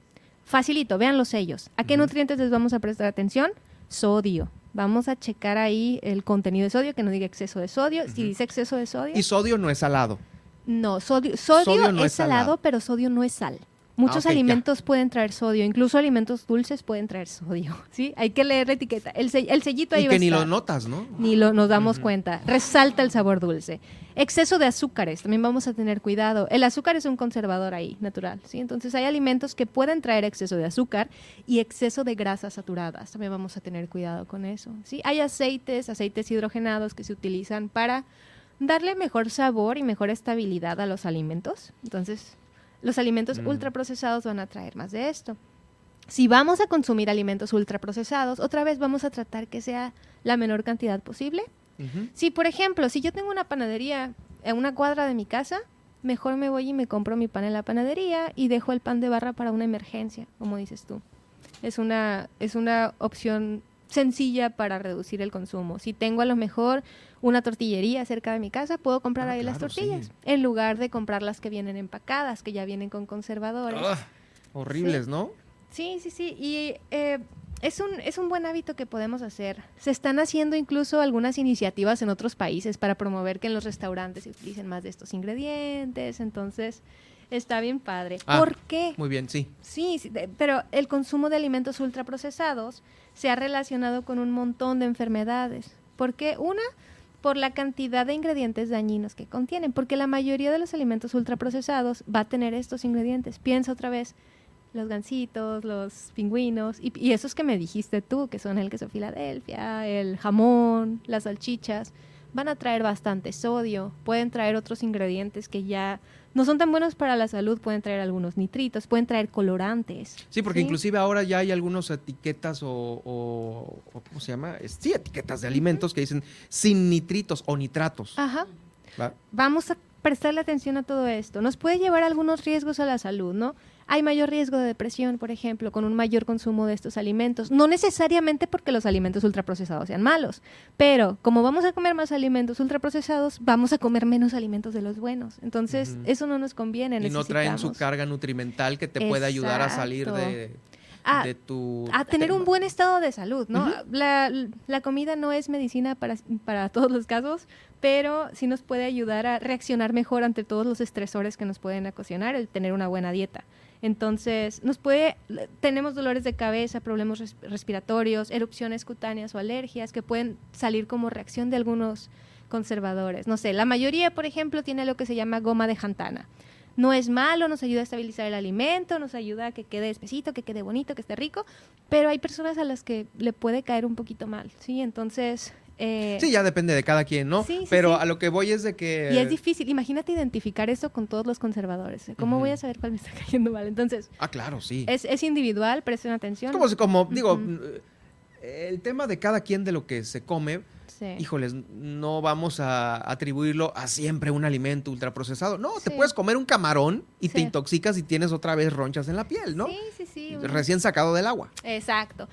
Facilito, vean los sellos. ¿A qué nutrientes les vamos a prestar atención? Sodio. Vamos a checar ahí el contenido de sodio, que no diga exceso de sodio. Si dice exceso de sodio. Y sodio no es salado. No, sodio, sodio, es, salado, pero sodio no es sal. Muchos ah, alimentos pueden traer sodio, incluso alimentos dulces pueden traer sodio, ¿sí? Hay que leer la etiqueta. El, el sellito ahí y que ni lo notas, ¿no? Ni lo nos damos cuenta. Resalta el sabor dulce. Exceso de azúcares, también vamos a tener cuidado. El azúcar es un conservador ahí, natural, ¿sí? Entonces hay alimentos que pueden traer exceso de azúcar y exceso de grasas saturadas. También vamos a tener cuidado con eso, ¿sí? Hay aceites, aceites hidrogenados que se utilizan para darle mejor sabor y mejor estabilidad a los alimentos. Entonces, los alimentos Mm. ultraprocesados van a traer más de esto. Si vamos a consumir alimentos ultraprocesados, otra vez vamos a tratar que sea la menor cantidad posible. Si, por ejemplo, si yo tengo una panadería en una cuadra de mi casa, mejor me voy y me compro mi pan en la panadería y dejo el pan de barra para una emergencia, como dices tú. Es una, es una opción sencilla para reducir el consumo. Si tengo a lo mejor una tortillería cerca de mi casa, puedo comprar Ah, ahí las sí. tortillas, en lugar de comprar las que vienen empacadas, que ya vienen con conservadores. Ah, horribles, Sí. ¿no? Sí, sí, sí. Y eh, es, un, es un buen hábito que podemos hacer. Se están haciendo incluso algunas iniciativas en otros países para promover que en los restaurantes se utilicen más de estos ingredientes. Entonces, está bien padre. Ah, ¿Por qué? Muy bien, sí. Sí, sí, de- pero el consumo de alimentos ultraprocesados se ha relacionado con un montón de enfermedades. ¿Por qué? Una, por la cantidad de ingredientes dañinos que contienen, porque la mayoría de los alimentos ultraprocesados va a tener estos ingredientes. Piensa otra vez, los gansitos, los pingüinos, y, y esos que me dijiste tú, que son el queso Filadelfia, el jamón, las salchichas, van a traer bastante sodio, pueden traer otros ingredientes que ya no son tan buenos para la salud, pueden traer algunos nitritos, pueden traer colorantes. Sí, porque inclusive ahora ya hay algunas etiquetas o, o- o ¿cómo se llama? Sí, etiquetas de alimentos que dicen sin nitritos o nitratos. Ajá. ¿va? Vamos a prestarle atención a todo esto. Nos puede llevar a algunos riesgos a la salud, ¿no? Hay mayor riesgo de depresión, por ejemplo, con un mayor consumo de estos alimentos. No necesariamente porque los alimentos ultraprocesados sean malos, pero como vamos a comer más alimentos ultraprocesados, vamos a comer menos alimentos de los buenos. Entonces, eso no nos conviene. Y no traen su carga nutrimental que te puede ayudar a salir de, de tu... a tener un buen estado de salud, ¿no? La, la comida no es medicina para, para todos los casos, pero sí nos puede ayudar a reaccionar mejor ante todos los estresores que nos pueden ocasionar el tener una buena dieta. Entonces, nos puede, tenemos dolores de cabeza, problemas res- respiratorios, erupciones cutáneas o alergias que pueden salir como reacción de algunos conservadores. No sé, la mayoría, por ejemplo, tiene lo que se llama goma de jantana. No es malo, nos ayuda a estabilizar el alimento, nos ayuda a que quede espesito, que quede bonito, que esté rico, pero hay personas a las que le puede caer un poquito mal, ¿sí? Entonces... eh, Sí, ya depende de cada quien, ¿no? Sí, sí, Pero sí. a lo que voy es de que... Y es difícil, imagínate identificar eso con todos los conservadores. ¿Cómo voy a saber cuál me está cayendo mal? Entonces, Ah, claro, sí. es, es individual, presten atención. Como, si- como digo, eh, el tema de cada quien de lo que se come, Sí. híjoles, no vamos a atribuirlo a siempre un alimento ultraprocesado. No, te puedes comer un camarón y te intoxicas y tienes otra vez ronchas en la piel, ¿no? Sí, sí, sí. Recién sacado del agua. Exacto.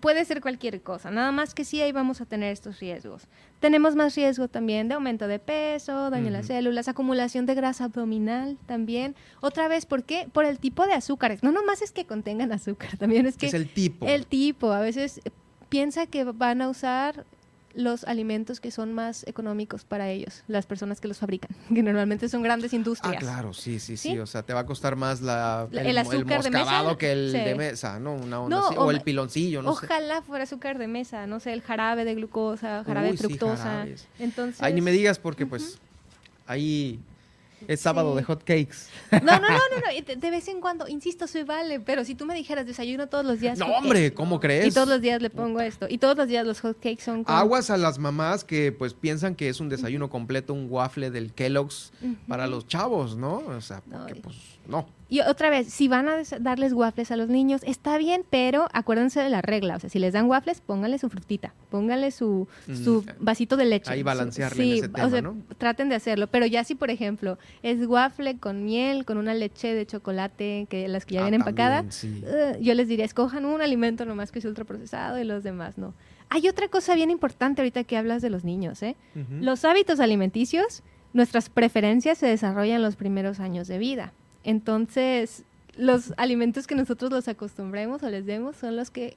Puede ser cualquier cosa, nada más que sí ahí vamos a tener estos riesgos. Tenemos más riesgo también de aumento de peso, daño en las células, acumulación de grasa abdominal también. Otra vez, ¿por qué? Por el tipo de azúcares. No nomás es que contengan azúcar, también es que es el tipo. el tipo, a veces piensa que van a usar los alimentos que son más económicos para ellos, las personas que los fabrican, que normalmente son grandes Ah, industrias. claro, sí, sí, sí, ¿Sí? O sea, te va a costar más la, el, el azúcar de moscabado mesa, que el sí. de mesa, ¿no? Una onda No, así, o O, el piloncillo, no sé. Ojalá fuera azúcar de mesa, no sé, el jarabe de glucosa, jarabe Uy, de sí, fructosa. jarabes. Entonces, Ay, ni me digas porque pues ahí es sábado Sí. de hot cakes. No, no, no, no, no, y de, de vez en cuando, insisto, se vale, pero si tú me dijeras desayuno todos los días. No, hombre, cakes, ¿cómo y crees? todos los días le pongo esto, y todos los días los hot cakes son con... Aguas a las mamás que pues piensan que es un desayuno completo, un waffle del Kellogg's para los chavos, ¿no? O sea, porque y- pues no. Y otra vez, si van a darles waffles a los niños, está bien, pero acuérdense de la regla. O sea, si les dan waffles, pónganle su frutita, pónganle su, su Mm, vasito de leche. ahí su- balancearle en sí, ese tema, o sea, ¿no? traten de hacerlo. Pero ya si, por ejemplo, es waffle con miel, con una leche de chocolate, que las que ya Ah, vienen empacada, sí. eh, yo les diría, escojan un alimento nomás que es ultraprocesado y los demás no. Hay otra cosa bien importante ahorita que hablas de los niños, ¿eh? Los hábitos alimenticios, nuestras preferencias se desarrollan en los primeros años de vida. Entonces, los alimentos que nosotros los acostumbremos o les demos son los que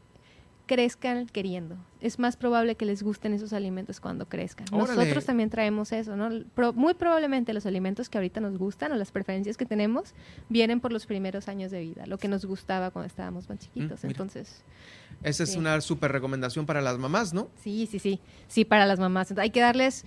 crezcan queriendo. Es más probable que les gusten esos alimentos cuando crezcan. Órale. Nosotros también traemos eso, ¿no? Pro- muy probablemente los alimentos que ahorita nos gustan o las preferencias que tenemos vienen por los primeros años de vida, lo que nos gustaba cuando estábamos más chiquitos. mira. Entonces, Esa es una súper recomendación para las mamás, ¿no? Sí, sí, sí. Sí, para las mamás. Entonces, hay que darles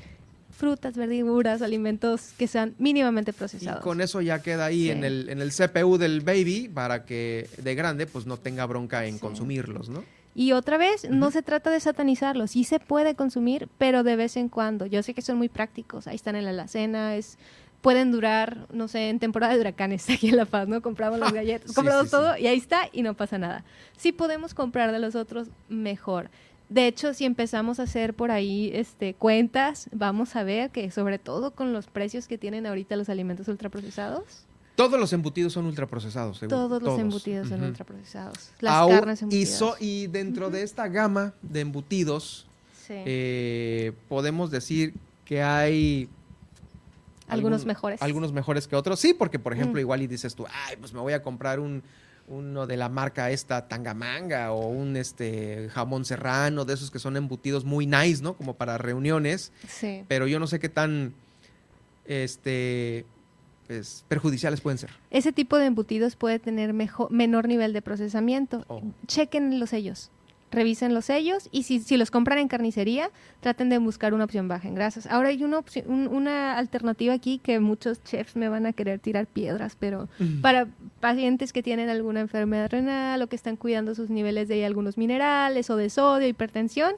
frutas, verduras, alimentos que sean mínimamente Y procesados. con eso ya queda ahí Sí. en, el, en el CPU del baby para que de grande pues no tenga bronca en Sí. consumirlos, ¿no? Y otra vez, no se trata de satanizarlo, sí se puede consumir, pero de vez en cuando. Yo sé que son muy prácticos, ahí están en la alacena, es pueden durar, no sé, en temporada de huracanes aquí en La Paz, ¿no? Compramos las galletas, Sí, compramos sí, todo y ahí está y no pasa nada. Si podemos comprar de los otros, mejor. De hecho, si empezamos a hacer por ahí este, cuentas, vamos a ver que sobre todo con los precios que tienen ahorita los alimentos ultraprocesados, Todos los embutidos son ultraprocesados, seguro. todos los embutidos son ultraprocesados. Las Au- carnes y, embutidas. so- y dentro de esta gama de embutidos, Sí. eh, podemos decir que hay... Algunos algún- mejores. Algunos mejores que otros. Sí, porque por ejemplo, Mm. igual y dices tú, ay, pues me voy a comprar un uno de la marca esta Tangamanga o un este jamón serrano, de esos que son embutidos muy nice, ¿no? Como para reuniones, Sí. pero yo no sé qué tan este pues, perjudiciales pueden ser. Ese tipo de embutidos puede tener mejor, menor nivel de procesamiento. Oh. Chequen los sellos. Revisen los sellos y si, si los compran en carnicería, traten de buscar una opción baja en grasas. Ahora hay una, opción- un- una alternativa aquí que muchos chefs me van a querer tirar piedras, pero para pacientes que tienen alguna enfermedad renal o que están cuidando sus niveles de algunos minerales o de sodio, hipertensión,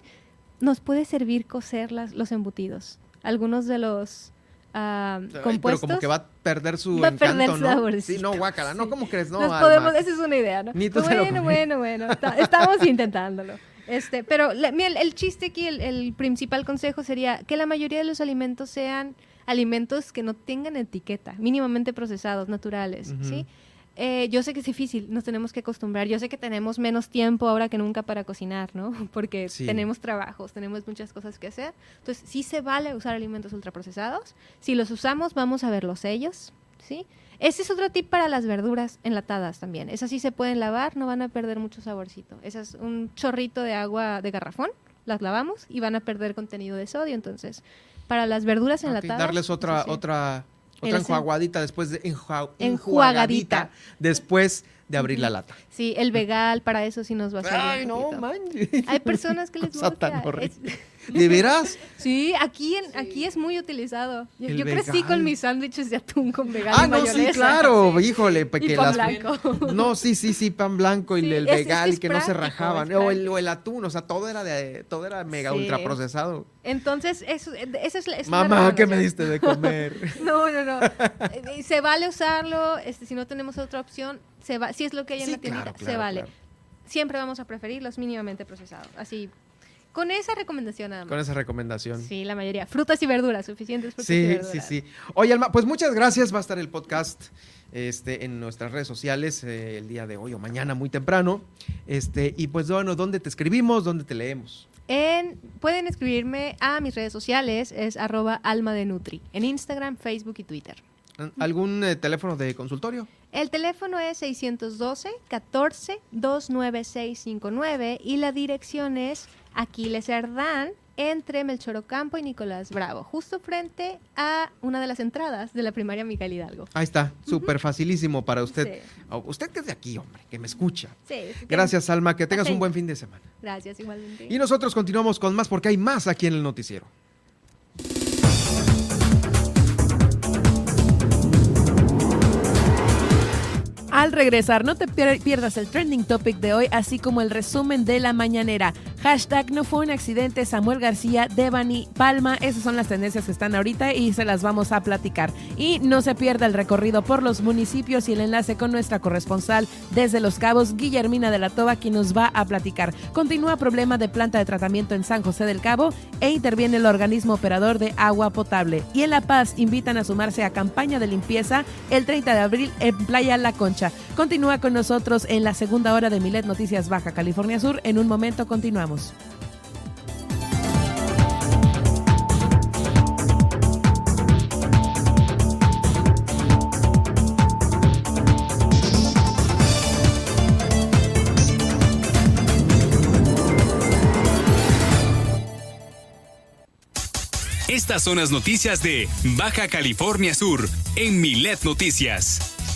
nos puede servir cocer las- los embutidos. Algunos de los ah, Ay, pero como que va a perder su Va a encanto, perder su ¿no? saborcito. Sí, no, guácala. No, ¿cómo crees? No, Nos podemos, esa es una idea, ¿no? Ni tú te lo bueno, bueno, bueno, estamos intentándolo. Este, pero la- mira, el, el chiste aquí, el, el principal consejo sería que la mayoría de los alimentos sean alimentos que no tengan etiqueta, mínimamente procesados, naturales. ¿sí? Eh, yo sé que es difícil, nos tenemos que acostumbrar. Yo sé que tenemos menos tiempo ahora que nunca para cocinar, ¿no? Porque Sí. tenemos trabajos, tenemos muchas cosas que hacer. Entonces, sí se vale usar alimentos ultraprocesados. Si los usamos, vamos a ver los sellos, ¿sí? Ese es otro tip para las verduras enlatadas también. Esas sí se pueden lavar, no van a perder mucho saborcito. Esas es un chorrito de agua de garrafón, las lavamos y van a perder contenido de sodio. Entonces, para las verduras enlatadas... darles otra, sí. otra, otra enjuaguadita después de enjua- Enjuagadita. enjuagadita después de abrir la lata. Sí, el vegal, para eso sí nos va a servir. Ay, no, manches. Hay personas que les gusta. es- ¿De veras? Sí, aquí, en, aquí es muy utilizado. Yo, crecí con mis sándwiches de atún con vegal Ah, y no, sí, mayonesa. claro, sí. híjole, Y porque pan las blanco. No, sí, sí, sí, pan blanco y Sí, el es- es que vegal es que no se rajaban o el, o el atún, o sea, todo era de todo era mega Sí. ultra procesado. Entonces, eso, esa es, la- es Mamá, ¿qué me diste de comer? No, no, no. Eh, se vale usarlo, este, si no tenemos otra opción, se va, si es lo que hay en Sí, la tiendita, claro, se claro, vale. claro. Siempre vamos a preferir los mínimamente procesados. Así, con esa recomendación nada más. Con esa recomendación. Sí, la mayoría. Frutas y verduras, suficientes frutas y Sí, sí, sí. Oye, Alma, pues muchas gracias. Va a estar el podcast este, en nuestras redes sociales eh, el día de hoy o mañana muy temprano. Este, y pues bueno, ¿dónde te escribimos? ¿Dónde te leemos? En, pueden escribirme a mis redes sociales, es arroba alma de Nutri, en Instagram, Facebook y Twitter. ¿Algún eh, teléfono de consultorio? El teléfono es 612-14-29659 y la dirección es Aquiles Cerdán entre Melchor Ocampo y Nicolás Bravo, justo frente a una de las entradas de la primaria Miguel Hidalgo. Ahí está, súper facilísimo para usted. Sí. Oh, Usted que es de aquí, hombre, que me escucha. Sí, sí, Gracias, Alma, que tengas un buen fin de semana. Gracias, igualmente. Y nosotros continuamos con más porque hay más aquí en el noticiero. Al regresar, no te pier- pierdas el trending topic de hoy, así como el resumen de la mañanera. Hashtag no fue un accidente, Samuel García, Devani, Palma. Esas son las tendencias que están ahorita y se las vamos a platicar. Y no se pierda el recorrido por los municipios y el enlace con nuestra corresponsal desde Los Cabos, Guillermina de la Toba, quien nos va a platicar. Continúa problema de planta de tratamiento en San José del Cabo e interviene el organismo operador de agua potable. Y en La Paz invitan a sumarse a campaña de limpieza el 30 de abril en Playa La Concha. Continúa con nosotros en la segunda hora de Milet Noticias Baja California Sur. En un momento continuamos. Estas son las noticias de Baja California Sur en Milet Noticias.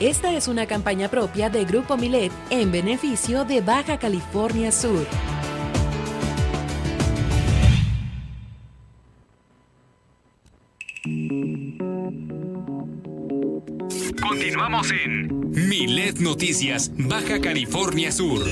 Esta es una campaña propia de Grupo Milet en beneficio de Baja California Sur. Continuamos en Milet Noticias Baja California Sur.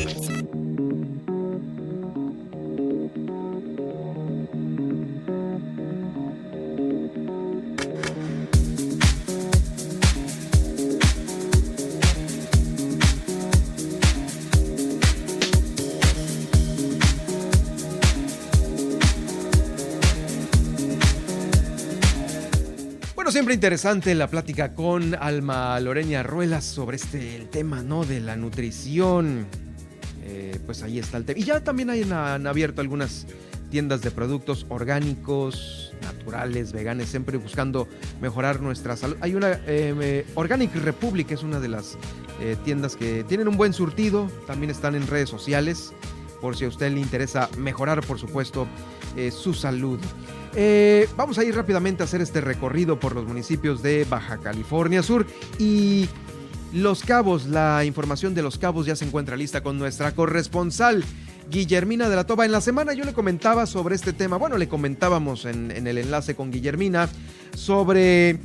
Siempre interesante la plática con Alma Loreña Ruelas sobre este el tema ¿no? de la nutrición. Eh, pues ahí está el tema. Y ya también han abierto algunas tiendas de productos orgánicos, naturales, veganes, siempre buscando mejorar nuestra salud. Hay una, eh, Organic Republic es una de las eh, tiendas que tienen un buen surtido, también están en redes sociales, por si a usted le interesa mejorar, por supuesto, su salud. Eh, vamos a ir rápidamente a hacer este recorrido por los municipios de Baja California Sur y Los Cabos. La información de Los Cabos ya se encuentra lista con nuestra corresponsal. Guillermina de la Toba. En la semana yo le comentaba sobre este tema, bueno, le comentábamos en, en el enlace con Guillermina sobre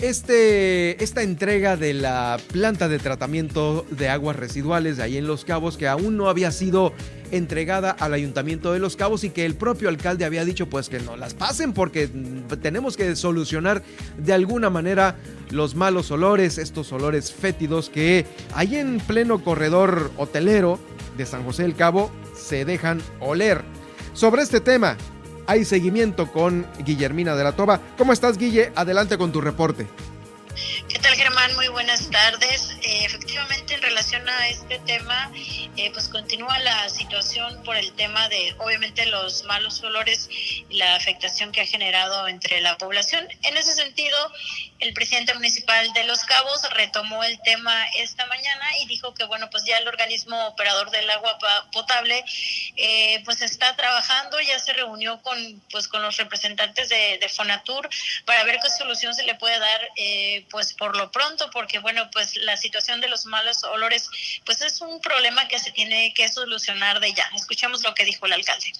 este, esta entrega de la planta de tratamiento de aguas residuales de ahí en Los Cabos que aún no había sido entregada al Ayuntamiento de Los Cabos y que el propio alcalde había dicho pues que no las pasen porque tenemos que solucionar de alguna manera los malos olores, estos olores fétidos que ahí en pleno corredor hotelero de San José del Cabo se dejan oler. Sobre este tema, hay seguimiento con Guillermina de la Toba. ¿Cómo estás, Guille? Adelante con tu reporte. ¿Qué tal, Germán? Muy buenas tardes. Eh, efectivamente, en relación a este tema, eh, pues continúa la situación por el tema de, obviamente, los malos olores y la afectación que ha generado entre la población. En ese sentido, el presidente municipal de Los Cabos retomó el tema esta mañana y dijo que, bueno, pues ya el organismo operador del agua potable, eh, pues está trabajando, ya se reunió con, pues, con los representantes de, de Fonatur para ver qué solución se le puede dar, eh, por lo pronto, porque bueno, pues la situación de los malos olores, pues es un problema que se tiene que solucionar de ya. Escuchamos lo que dijo el alcalde.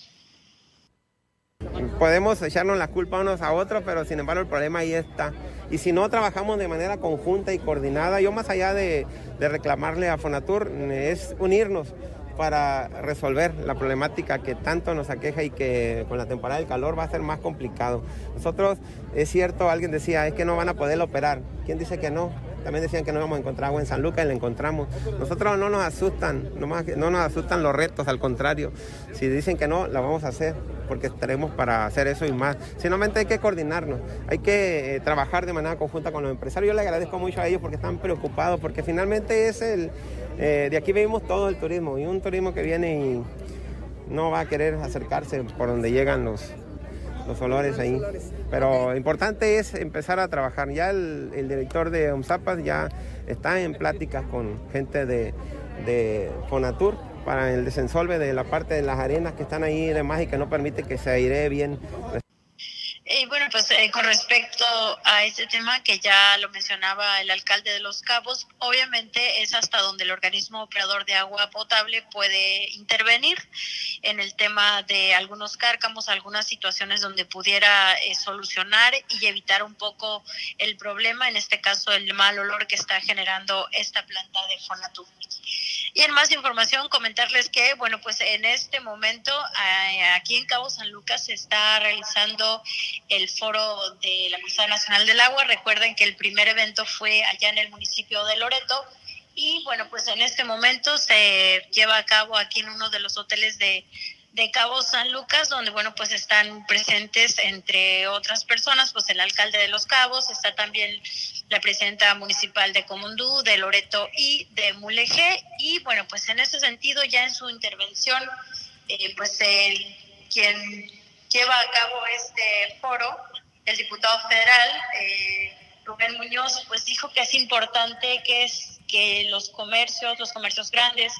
Podemos echarnos la culpa unos a otros, pero sin embargo el problema ahí está. Y si no trabajamos de manera conjunta y coordinada, yo más allá de, de reclamarle a Fonatur, es unirnos para resolver la problemática que tanto nos aqueja y que con la temporada del calor va a ser más complicado. Nosotros, es cierto, alguien decía, es que no van a poder operar. ¿Quién dice que no? También decían que no íbamos a encontrar agua en San Lucas y la encontramos. Nosotros no nos asustan, no, no nos asustan los retos, al contrario. Si dicen que no, la vamos a hacer porque estaremos para hacer eso y más. Simplemente hay que coordinarnos, hay que eh, trabajar de manera conjunta con los empresarios. Yo le agradezco mucho a ellos porque están preocupados, porque finalmente es el, eh, de aquí vivimos todo el turismo y un turismo que viene y no va a querer acercarse por donde llegan los, los olores ahí. Pero importante es empezar a trabajar. Ya el, director de OMSAPAS ya está en pláticas con gente de, de Fonatur para el desensolve de la parte de las arenas que están ahí y demás y que no permite que se aire bien y bueno, pues eh, con respecto a este tema que ya lo mencionaba el alcalde de Los Cabos, obviamente es hasta donde el organismo operador de agua potable puede intervenir en el tema de algunos cárcamos, algunas situaciones donde pudiera eh, solucionar y evitar un poco el problema, en este caso el mal olor que está generando esta planta de Fonatur. Y en más información, comentarles que, bueno, pues en este momento aquí en Cabo San Lucas se está realizando el foro de la Cruzada Nacional del Agua. Recuerden que el primer evento fue allá en el municipio de Loreto. Y bueno, pues en este momento se lleva a cabo aquí en uno de los hoteles de, de Cabo San Lucas, donde bueno, pues están presentes entre otras personas, pues el alcalde de Los Cabos, está también la presidenta municipal de Comundú, de Loreto y de Mulegé. Y bueno, pues en ese sentido, ya en su intervención, eh, pues el, quien lleva a cabo este foro, el diputado federal, eh, Rubén Muñoz, pues dijo que es importante que es que los comercios, los comercios grandes,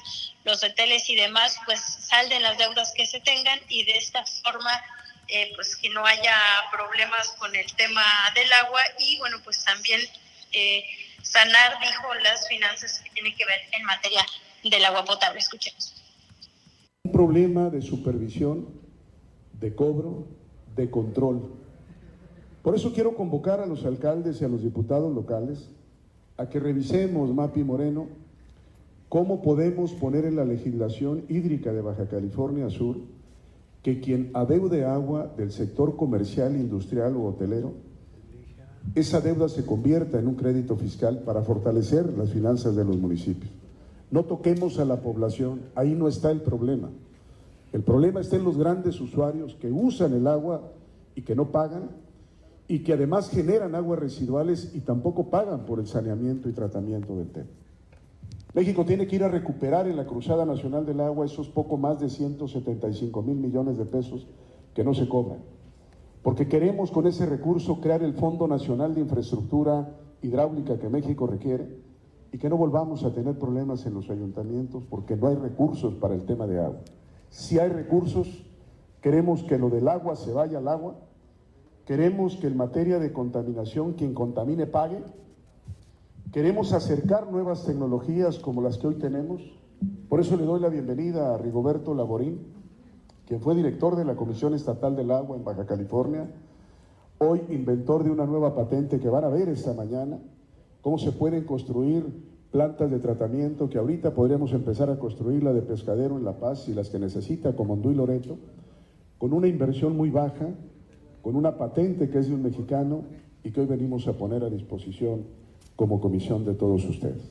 los hoteles y demás, pues salden las deudas que se tengan y de esta forma eh, pues que no haya problemas con el tema del agua y bueno pues también eh, sanar dijo las finanzas que tienen que ver en materia del agua potable. Escuchemos. Un problema de supervisión de cobro de control. Por eso quiero convocar a los alcaldes y a los diputados locales a que revisemos, Mapi Moreno, cómo podemos poner en la legislación hídrica de Baja California Sur que quien adeude agua del sector comercial, industrial o hotelero, esa deuda se convierta en un crédito fiscal para fortalecer las finanzas de los municipios. No toquemos a la población, ahí no está el problema. El problema está en los grandes usuarios que usan el agua y que no pagan y que además generan aguas residuales y tampoco pagan por el saneamiento y tratamiento del tema. México tiene que ir a recuperar en la Cruzada Nacional del Agua esos poco más de 175 mil millones de pesos que no se cobran, porque queremos con ese recurso crear el Fondo Nacional de Infraestructura Hidráulica que México requiere y que no volvamos a tener problemas en los ayuntamientos porque no hay recursos para el tema de agua. Si hay recursos, queremos que lo del agua se vaya al agua Queremos que en materia de contaminación quien contamine pague. Queremos acercar nuevas tecnologías como las que hoy tenemos. Por eso le doy la bienvenida a Rigoberto Laborín, quien fue director de la Comisión Estatal del Agua en Baja California, hoy inventor de una nueva patente que van a ver esta mañana, cómo se pueden construir plantas de tratamiento que ahorita podríamos empezar a construir la de Pescadero en La Paz y las que necesita como Andú y Loreto, con una inversión muy baja, con una patente que es de un mexicano y que hoy venimos a poner a disposición como comisión de todos ustedes.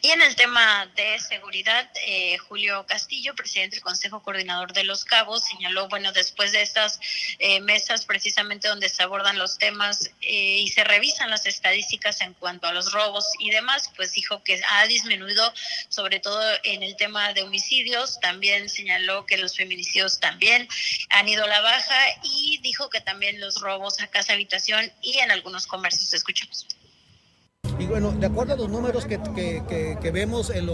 Y en el tema de seguridad, eh, Julio Castillo, presidente del Consejo Coordinador de los Cabos, señaló, bueno, después de estas eh, mesas precisamente donde se abordan los temas eh, y se revisan las estadísticas en cuanto a los robos y demás, pues dijo que ha disminuido sobre todo en el tema de homicidios, también señaló que los feminicidios también han ido a la baja y dijo que también los robos a casa habitación y en algunos comercios. Escuchamos. Y bueno, de acuerdo a los números que, vemos en,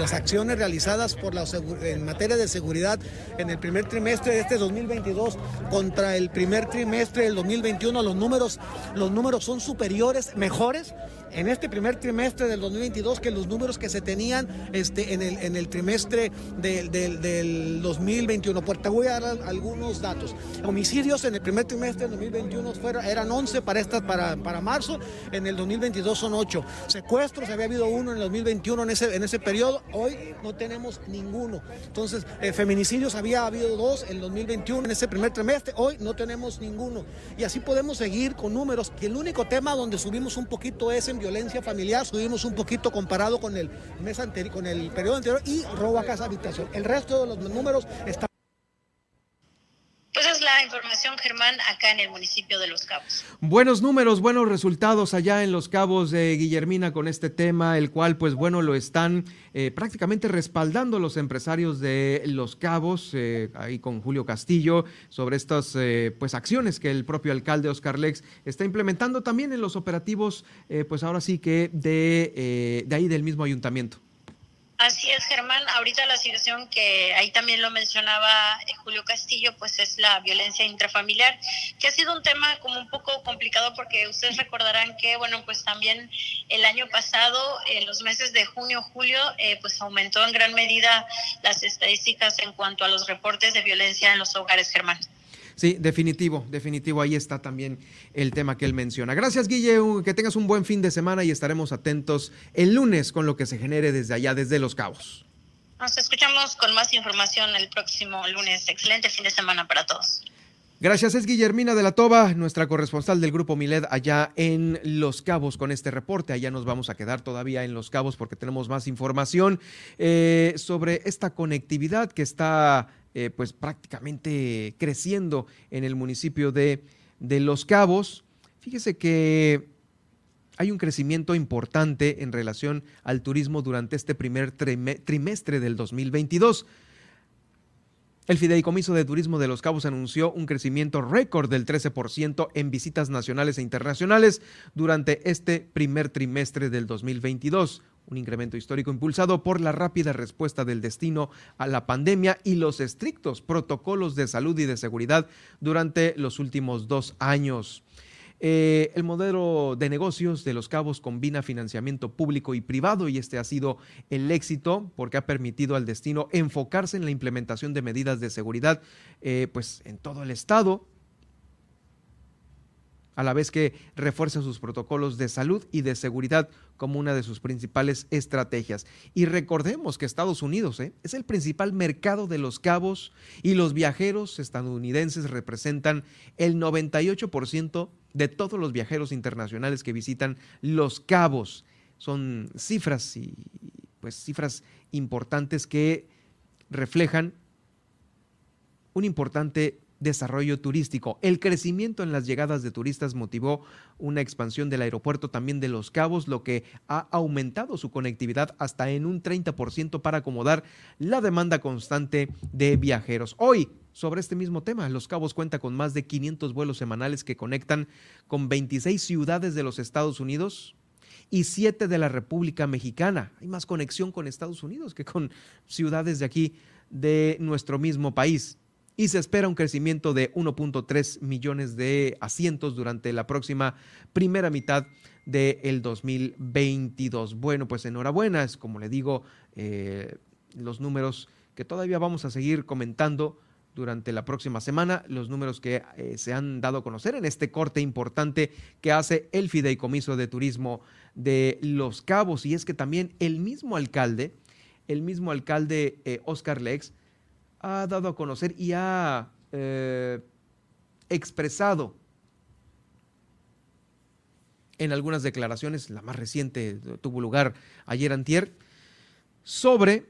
las acciones realizadas por la, en materia de seguridad en el primer trimestre de este 2022 contra el primer trimestre del 2021, los números, los números son superiores, mejores en este primer trimestre del 2022 que los números que se tenían este, en, el, en el trimestre del, del, 2021. Pues te voy a dar algunos datos. Homicidios en el primer trimestre del 2021 fueron, eran 11 para, esta, para, para marzo, en el 2022 son 8. Secuestros, había habido uno en el 2021 en ese, en ese periodo, hoy no tenemos ninguno. Entonces, eh, feminicidios había habido dos en el 2021 en ese primer trimestre, hoy no tenemos ninguno. Y así podemos seguir con números, que el único tema donde subimos un poquito es en violencia familiar, subimos un poquito comparado con el mes anterior, con el periodo anterior y robo a casa habitación. El resto de los números están pues es la información, Germán, acá en el municipio de Los Cabos. Buenos números, buenos resultados allá en Los Cabos de Guillermina con este tema, el cual, pues bueno, lo están eh, prácticamente respaldando los empresarios de Los Cabos, eh, ahí con Julio Castillo, sobre estas eh, pues acciones que el propio alcalde Oscar Lex está implementando también en los operativos, pues ahora sí que de, de ahí del mismo ayuntamiento. Así es, Germán. Ahorita la situación que ahí también lo mencionaba eh, Julio Castillo, pues es la violencia intrafamiliar, que ha sido un tema como un poco complicado porque ustedes recordarán que, bueno, pues también el año pasado, en los meses de junio, julio, eh, pues aumentó en gran medida las estadísticas en cuanto a los reportes de violencia en los hogares, Germán. Sí, definitivo, definitivo. Ahí está también el tema que él menciona. Gracias, Guille. Que tengas un buen fin de semana y estaremos atentos el lunes con lo que se genere desde allá, desde Los Cabos. Nos escuchamos con más información el próximo lunes. Excelente fin de semana para todos. Gracias, es Guillermina de la Toba, nuestra corresponsal del Grupo Miled allá en Los Cabos con este reporte. Allá nos vamos a quedar todavía en Los Cabos porque tenemos más información eh, sobre esta conectividad que está eh, pues prácticamente creciendo en el municipio de, de Los Cabos. Fíjese que hay un crecimiento importante en relación al turismo durante este primer trimestre del 2022. El Fideicomiso de Turismo de Los Cabos anunció un crecimiento récord del 13% en visitas nacionales e internacionales durante este primer trimestre del 2022, un incremento histórico impulsado por la rápida respuesta del destino a la pandemia y los estrictos protocolos de salud y de seguridad durante los últimos dos años. Eh, el modelo de negocios de Los Cabos combina financiamiento público y privado y este ha sido el éxito porque ha permitido al destino enfocarse en la implementación de medidas de seguridad eh, pues en todo el estado a la vez que refuerza sus protocolos de salud y de seguridad como una de sus principales estrategias. Y recordemos que Estados Unidos ¿eh? es el principal mercado de los cabos y los viajeros estadounidenses representan el 98% de todos los viajeros internacionales que visitan los cabos. Son cifras y pues cifras importantes que reflejan un importante desarrollo turístico. El crecimiento en las llegadas de turistas motivó una expansión del aeropuerto también de Los Cabos, lo que ha aumentado su conectividad hasta en un 30% para acomodar la demanda constante de viajeros. Hoy, sobre este mismo tema, Los Cabos cuenta con más de 500 vuelos semanales que conectan con 26 ciudades de los Estados Unidos, y 7 de la República Mexicana. Hay más conexión con Estados Unidos que con ciudades de aquí de nuestro mismo país y se espera un crecimiento de 1.3 millones de asientos durante la próxima primera mitad del 2022. Bueno, pues enhorabuena, es como le digo, eh, los números que todavía vamos a seguir comentando durante la próxima semana, los números que eh, se han dado a conocer en este corte importante que hace el Fideicomiso de Turismo de Los Cabos. Y es que también el mismo alcalde, el mismo alcalde eh, Oscar Lex, ha dado a conocer y ha eh, expresado en algunas declaraciones, la más reciente tuvo lugar ayer antier, sobre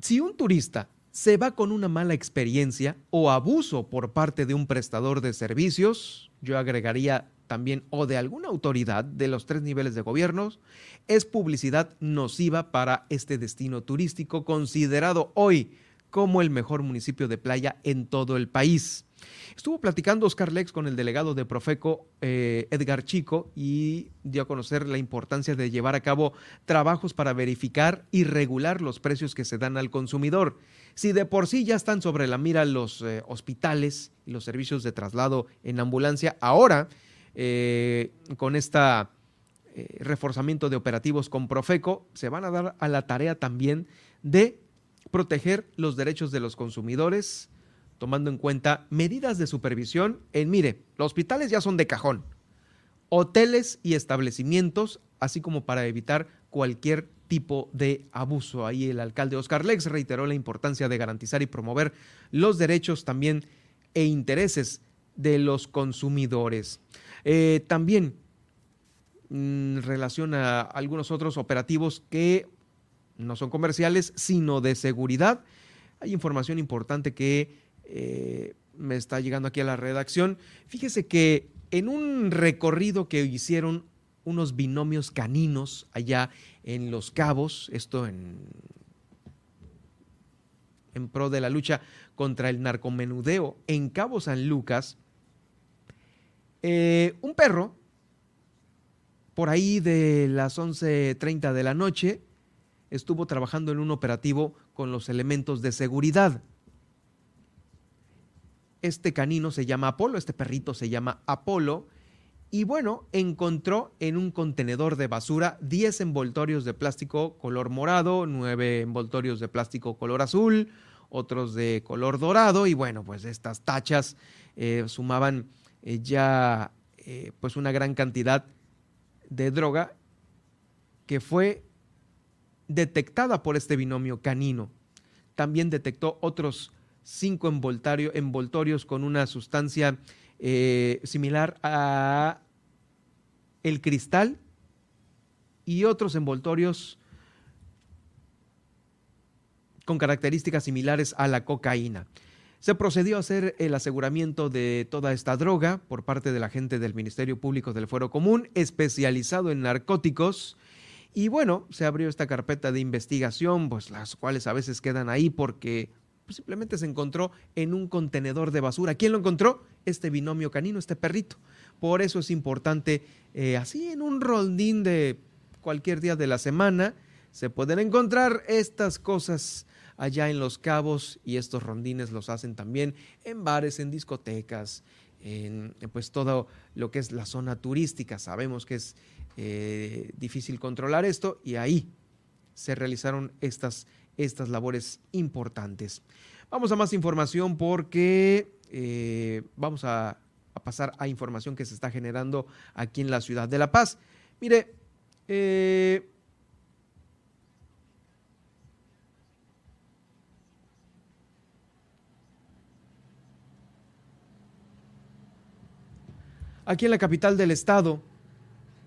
si un turista se va con una mala experiencia o abuso por parte de un prestador de servicios, yo agregaría también o de alguna autoridad de los tres niveles de gobiernos, es publicidad nociva para este destino turístico considerado hoy como el mejor municipio de playa en todo el país. Estuvo platicando Oscar Lex con el delegado de Profeco, eh, Edgar Chico, y dio a conocer la importancia de llevar a cabo trabajos para verificar y regular los precios que se dan al consumidor. Si de por sí ya están sobre la mira los eh, hospitales y los servicios de traslado en ambulancia, ahora eh, con este reforzamiento de operativos con Profeco, se van a dar a la tarea también de proteger los derechos de los consumidores, tomando en cuenta medidas de supervisión en, mire, los hospitales ya son de cajón, hoteles y establecimientos, así como para evitar cualquier tipo de abuso. Ahí el alcalde Oscar Lex reiteró la importancia de garantizar y promover los derechos también e intereses de los consumidores. Eh, también en relación a algunos otros operativos que no son comerciales, sino de seguridad. Hay información importante que eh, me está llegando aquí a la redacción. Fíjese que en un recorrido que hicieron unos binomios caninos allá en Los Cabos, esto en, en pro de la lucha contra el narcomenudeo en Cabo San Lucas, eh, un perro, por ahí de las 11.30 de la noche, estuvo trabajando en un operativo con los elementos de seguridad. Este canino se llama Apolo, este perrito se llama Apolo, y bueno, encontró en un contenedor de basura 10 envoltorios de plástico color morado, 9 envoltorios de plástico color azul, otros de color dorado, y bueno, pues estas tachas eh, sumaban eh, ya eh, pues una gran cantidad de droga que fue detectada por este binomio canino. También detectó otros cinco envoltorios con una sustancia eh, similar a el cristal y otros envoltorios con características similares a la cocaína. Se procedió a hacer el aseguramiento de toda esta droga por parte del agente del Ministerio Público del Fuero Común, especializado en narcóticos, y bueno, se abrió esta carpeta de investigación, pues las cuales a veces quedan ahí porque pues, simplemente se encontró en un contenedor de basura. ¿Quién lo encontró? Este binomio canino, este perrito. Por eso es importante, eh, así en un rondín de cualquier día de la semana, se pueden encontrar estas cosas allá en Los Cabos y estos rondines los hacen también en bares, en discotecas, en pues todo lo que es la zona turística. Sabemos que es eh, difícil controlar esto y ahí se realizaron estas, estas labores importantes. Vamos a más información porque eh, vamos a, pasar a información que se está generando aquí en la ciudad de La Paz. Mire, eh, aquí en la capital del estado,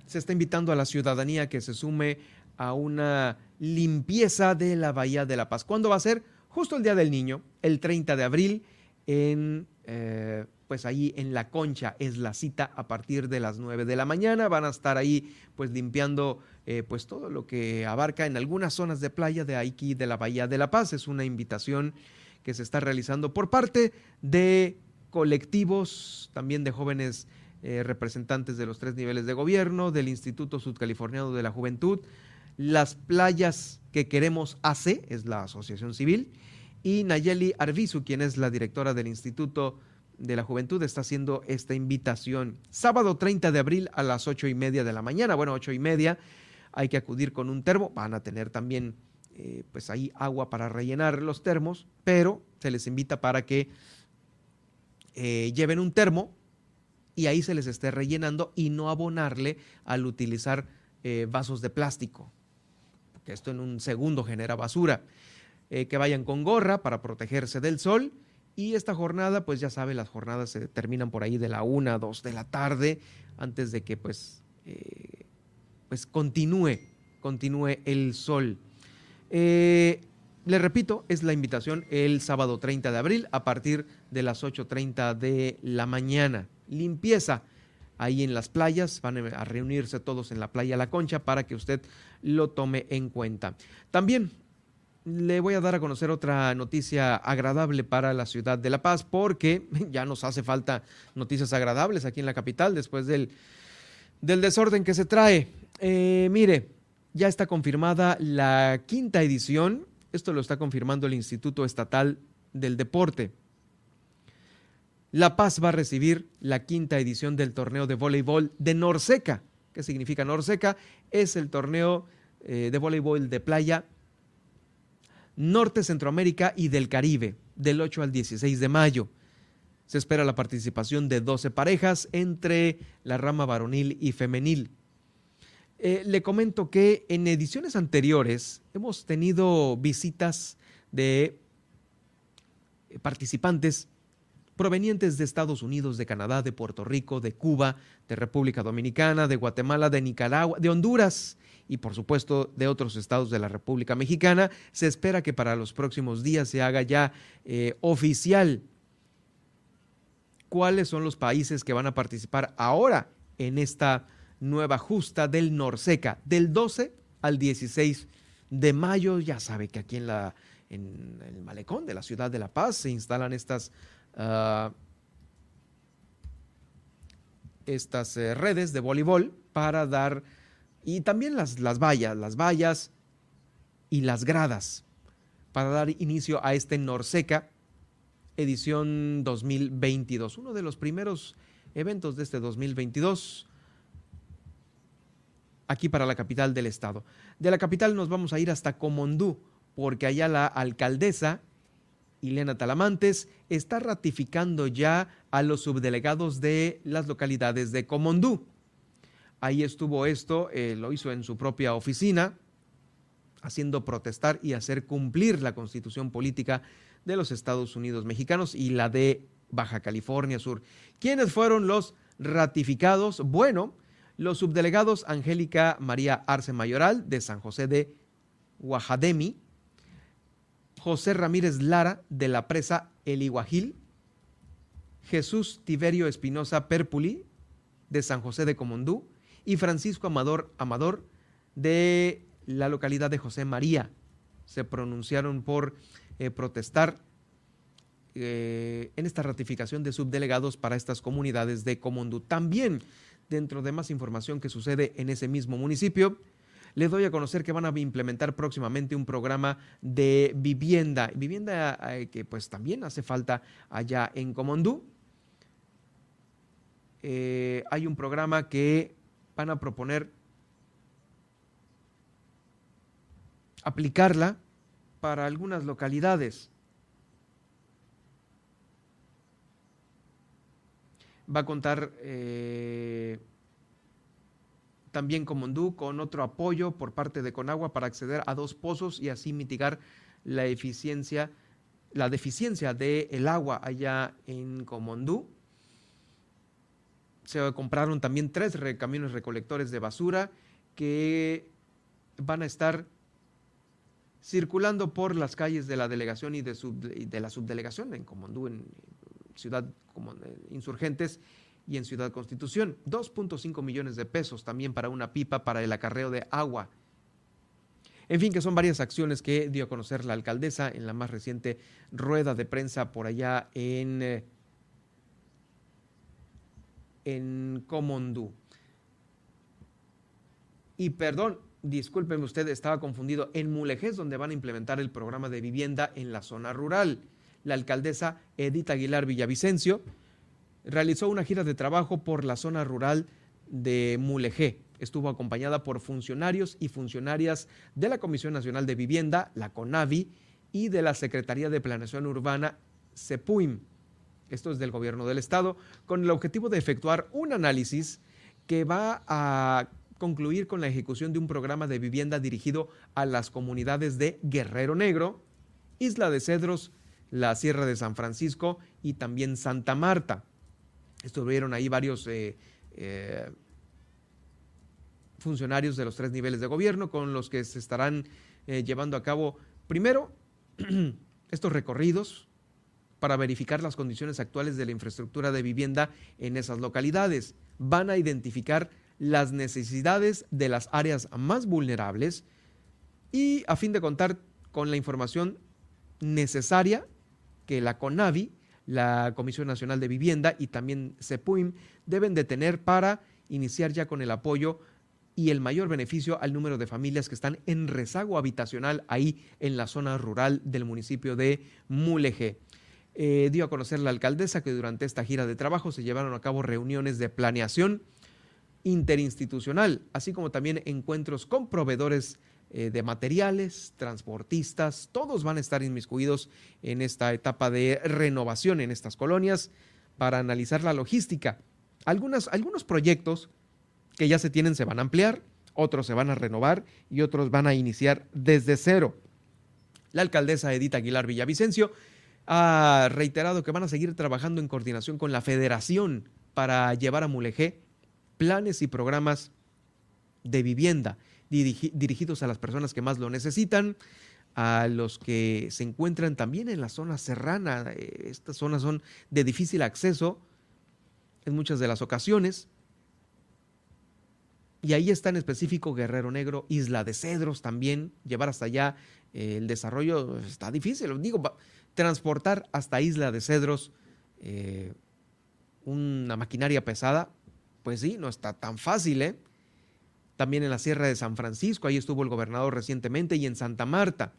se está invitando a la ciudadanía que se sume a una limpieza de la Bahía de la Paz. ¿Cuándo va a ser? Justo el Día del Niño, el 30 de abril, en, eh, pues ahí en La Concha es la cita a partir de las 9 de la mañana. Van a estar ahí pues limpiando eh, pues todo lo que abarca en algunas zonas de playa de aquí de la Bahía de la Paz. Es una invitación que se está realizando por parte de colectivos, también de jóvenes eh, representantes de los tres niveles de gobierno, del Instituto Sudcaliforniano de la Juventud, las playas que queremos AC, es la asociación civil, y Nayeli Arvizu, quien es la directora del Instituto de la Juventud, está haciendo esta invitación. Sábado 30 de abril a las ocho y media de la mañana, bueno, ocho y media, hay que acudir con un termo, van a tener también eh, pues ahí agua para rellenar los termos, pero se les invita para que eh, lleven un termo y ahí se les esté rellenando y no abonarle al utilizar eh, vasos de plástico, porque esto en un segundo genera basura. Eh, que vayan con gorra para protegerse del sol. Y esta jornada, pues ya sabe, las jornadas se terminan por ahí de la una dos de la tarde, antes de que pues eh, pues continúe, continúe el sol. Le repito, es la invitación el sábado 30 de abril a partir de las 8.30 de la mañana. Limpieza ahí en las playas, van a reunirse todos en la playa La Concha para que usted lo tome en cuenta. También le voy a dar a conocer otra noticia agradable para la ciudad de La Paz, porque ya nos hace falta noticias agradables aquí en la capital después del, del desorden que se trae. Eh, mire, ya está confirmada la quinta edición esto lo está confirmando el Instituto Estatal del Deporte. La Paz va a recibir la quinta edición del torneo de voleibol de Norseca. ¿Qué significa Norseca? Es el torneo eh, de voleibol de playa Norte, Centroamérica y del Caribe, del 8 al 16 de mayo. Se espera la participación de 12 parejas entre la rama varonil y femenil. Eh, le comento que en ediciones anteriores hemos tenido visitas de participantes provenientes de Estados Unidos, de Canadá, de Puerto Rico, de Cuba, de República Dominicana, de Guatemala, de Nicaragua, de Honduras y por supuesto de otros estados de la República Mexicana. Se espera que para los próximos días se haga ya eh, oficial cuáles son los países que van a participar ahora en esta nueva justa del Norseca, del 12 al 16 de mayo. Ya sabe que aquí en, la, en el malecón de la ciudad de La Paz se instalan estas, ah, estas eh, redes de voleibol para dar, y también las, las vallas, las vallas y las gradas, para dar inicio a este Norseca edición 2022, uno de los primeros eventos de este 2022 aquí para la capital del estado. De la capital nos vamos a ir hasta Comondú, porque allá la alcaldesa, Ileana Talamantes, está ratificando ya a los subdelegados de las localidades de Comondú. Ahí estuvo esto, eh, lo hizo en su propia oficina, haciendo protestar y hacer cumplir la constitución política de los Estados Unidos mexicanos y la de Baja California Sur. ¿Quiénes fueron los ratificados? Bueno, los subdelegados Angélica María Arce Mayoral de San José de Guajademi, José Ramírez Lara de la presa El Iguajil, Jesús Tiberio Espinosa Perpuli de San José de Comondú y Francisco Amador Amador de la localidad de José María. Se pronunciaron por eh, protestar eh, en esta ratificación de subdelegados para estas comunidades de Comondú. También dentro de más información que sucede en ese mismo municipio. Les doy a conocer que van a implementar próximamente un programa de vivienda, vivienda eh, que pues también hace falta allá en Comondú. Eh, hay un programa que van a proponer aplicarla para algunas localidades. va a contar eh, también con Mondú con otro apoyo por parte de Conagua para acceder a dos pozos y así mitigar la eficiencia, la deficiencia del agua allá en Comondú. Se compraron también tres camiones recolectores de basura que van a estar circulando por las calles de la delegación y de, de la subdelegación en Comondú, en, Ciudad como Insurgentes y en Ciudad Constitución. 2.5 millones de pesos también para una pipa para el acarreo de agua. En fin, que son varias acciones que dio a conocer la alcaldesa en la más reciente rueda de prensa por allá en, eh, en Comondú. Y perdón, discúlpeme usted, estaba confundido, en Mulegés, donde van a implementar el programa de vivienda en la zona rural la alcaldesa Edith Aguilar Villavicencio realizó una gira de trabajo por la zona rural de Mulegé. Estuvo acompañada por funcionarios y funcionarias de la Comisión Nacional de Vivienda, la CONAVI, y de la Secretaría de Planeación Urbana, CEPUIM. Esto es del gobierno del estado, con el objetivo de efectuar un análisis que va a concluir con la ejecución de un programa de vivienda dirigido a las comunidades de Guerrero Negro, Isla de Cedros, la Sierra de San Francisco y también Santa Marta. Estuvieron ahí varios eh, eh, funcionarios de los tres niveles de gobierno con los que se estarán eh, llevando a cabo, primero, estos recorridos para verificar las condiciones actuales de la infraestructura de vivienda en esas localidades. Van a identificar las necesidades de las áreas más vulnerables y a fin de contar con la información necesaria que la CONAVI, la Comisión Nacional de Vivienda y también CEPUIM deben de tener para iniciar ya con el apoyo y el mayor beneficio al número de familias que están en rezago habitacional ahí en la zona rural del municipio de Mulegé. Eh, dio a conocer la alcaldesa que durante esta gira de trabajo se llevaron a cabo reuniones de planeación interinstitucional, así como también encuentros con proveedores eh, de materiales, transportistas, todos van a estar inmiscuidos en esta etapa de renovación en estas colonias para analizar la logística. algunos proyectos que ya se tienen se van a ampliar, otros se van a renovar y otros van a iniciar desde cero. La alcaldesa Edith Aguilar Villavicencio ha reiterado que van a seguir trabajando en coordinación con la federación para llevar a Mulegé planes y programas de vivienda dirigidos a las personas que más lo necesitan, a los que se encuentran también en la zona serrana. Eh, estas zonas son de difícil acceso en muchas de las ocasiones. Y ahí está en específico Guerrero Negro, Isla de Cedros también. Llevar hasta allá eh, el desarrollo está difícil. Digo, transportar hasta Isla de Cedros eh, una maquinaria pesada, pues sí, no está tan fácil, ¿eh? También en la Sierra de San Francisco, ahí estuvo el gobernador recientemente, y en Santa Marta,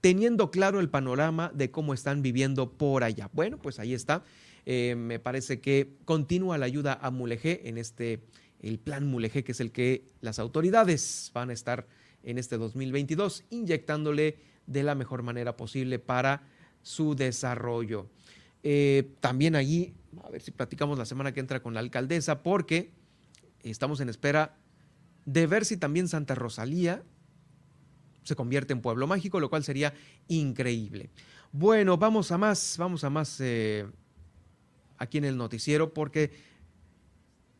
teniendo claro el panorama de cómo están viviendo por allá. Bueno, pues ahí está. Eh, me parece que continúa la ayuda a Mulegé en este, el plan Mulegé, que es el que las autoridades van a estar en este 2022 inyectándole de la mejor manera posible para su desarrollo. Eh, también allí, a ver si platicamos la semana que entra con la alcaldesa, porque estamos en espera de ver si también Santa Rosalía se convierte en pueblo mágico, lo cual sería increíble. Bueno, vamos a más, vamos a más eh, aquí en el noticiero porque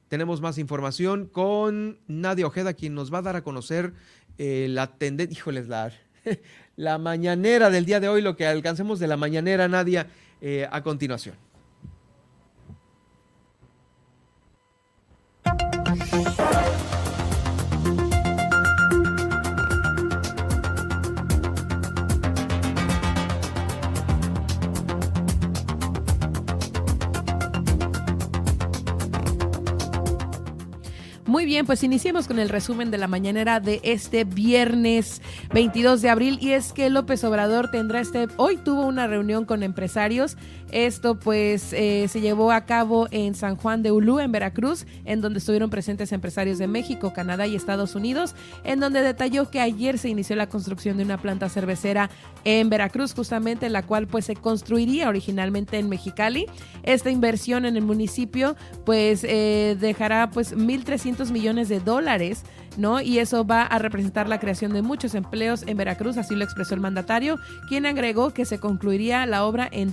tenemos más información con Nadia Ojeda, quien nos va a dar a conocer eh, la tendencia, híjoles, la, la mañanera del día de hoy, lo que alcancemos de la mañanera, Nadia, eh, a continuación. Bien, pues iniciemos con el resumen de la mañanera de este viernes 22 de abril. Y es que López Obrador tendrá este, hoy tuvo una reunión con empresarios esto pues eh, se llevó a cabo en San Juan de Ulú, en Veracruz, en donde estuvieron presentes empresarios de México, Canadá y Estados Unidos, en donde detalló que ayer se inició la construcción de una planta cervecera en Veracruz, justamente la cual pues se construiría originalmente en Mexicali. Esta inversión en el municipio pues eh, dejará pues 1.300 millones de dólares ¿no? Y eso va a representar la creación de muchos empleos en Veracruz, así lo expresó el mandatario, quien agregó que se concluiría la obra en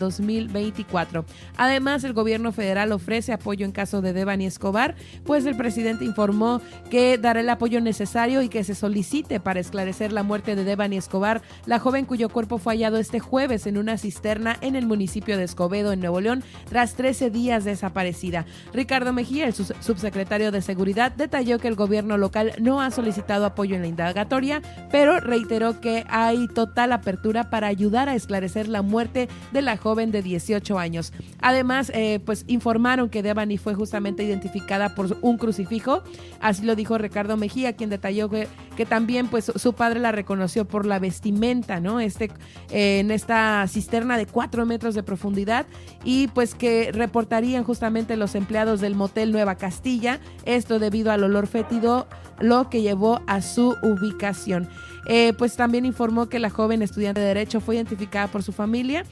2024. Además, el gobierno federal ofrece apoyo en caso de Devani Escobar, pues el presidente informó que dará el apoyo necesario y que se solicite para esclarecer la muerte de Devani Escobar, la joven cuyo cuerpo fue hallado este jueves en una cisterna en el municipio de Escobedo, en Nuevo León, tras 13 días desaparecida. Ricardo Mejía, el subsecretario de Seguridad, detalló que el gobierno local no ha solicitado apoyo en la indagatoria, pero reiteró que hay total apertura para ayudar a esclarecer la muerte de la joven de 18 años. Además, eh, pues informaron que Devani fue justamente identificada por un crucifijo, así lo dijo Ricardo Mejía, quien detalló que, también pues su padre la reconoció por la vestimenta, ¿no? Este, eh, en esta cisterna de 4 metros de profundidad y pues que reportarían justamente los empleados del motel Nueva Castilla, esto debido al olor fétido lo que llevó a su ubicación. Eh, pues también informó que la joven estudiante de Derecho fue identificada por su familia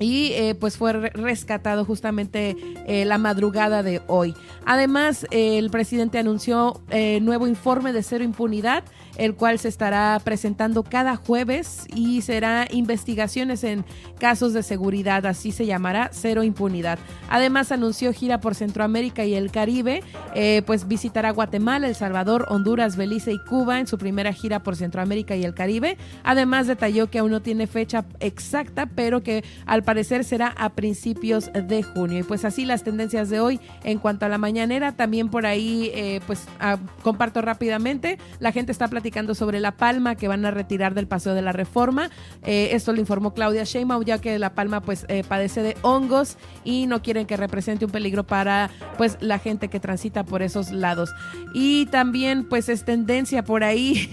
y eh, pues fue rescatado justamente eh, la madrugada de hoy. Además, el presidente anunció eh, nuevo informe de cero impunidad el cual se estará presentando cada jueves y será investigaciones en casos de seguridad, así se llamará Cero Impunidad. Además anunció gira por Centroamérica y el Caribe, eh, pues visitará Guatemala, El Salvador, Honduras, Belice y Cuba en su primera gira por Centroamérica y el Caribe. Además detalló que aún no tiene fecha exacta, pero que al parecer será a principios de junio. Y pues así las tendencias de hoy en cuanto a la mañanera, también por ahí eh, pues ah, comparto rápidamente, la gente está platicando sobre La Palma que van a retirar del Paseo de la Reforma. Eh, esto lo informó Claudia Sheinbaum ya que La Palma pues eh, padece de hongos y no quieren que represente un peligro para pues la gente que transita por esos lados. Y también pues es tendencia por ahí.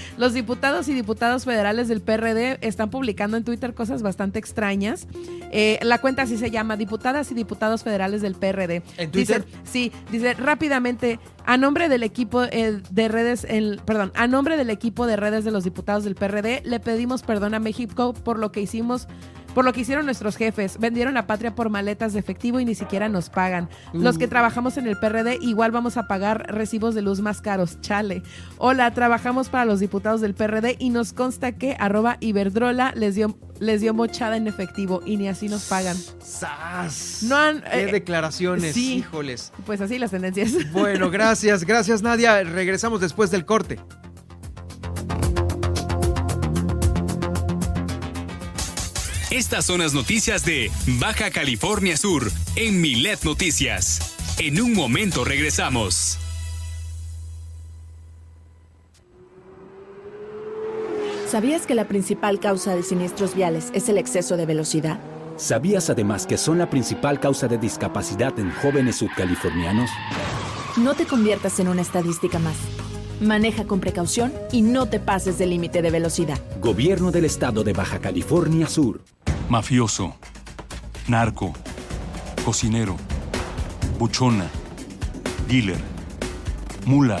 Los diputados y diputados federales del PRD están publicando en Twitter cosas bastante extrañas. Eh, la cuenta así se llama, diputadas y diputados federales del PRD. ¿En Twitter? sí, dice rápidamente, a nombre del equipo de redes, el, perdón, a nombre del equipo de redes de los diputados del PRD, le pedimos perdón a México por lo que hicimos por lo que hicieron nuestros jefes. Vendieron la patria por maletas de efectivo y ni siquiera nos pagan. Los que mm. trabajamos en el PRD igual vamos a pagar recibos de luz más caros. Chale. Hola, trabajamos para los diputados del PRD y nos consta que arroba Iberdrola les dio les dio mochada en efectivo y ni así nos pagan. ¡Sas! No han, ¡Qué eh, declaraciones! sí. Híjoles. Pues así las tendencias. Bueno, gracias, gracias Nadia. Regresamos después del corte. Estas son las noticias de Baja California Sur en Milet Noticias. En un momento regresamos. ¿Sabías que la principal causa de siniestros viales es el exceso de velocidad? ¿Sabías además que son la principal causa de discapacidad en jóvenes subcalifornianos? No te conviertas en una estadística más. Maneja con precaución y no te pases del límite de velocidad. Gobierno del Estado de Baja California Sur. Mafioso. Narco. Cocinero. Buchona. Dealer. Mula.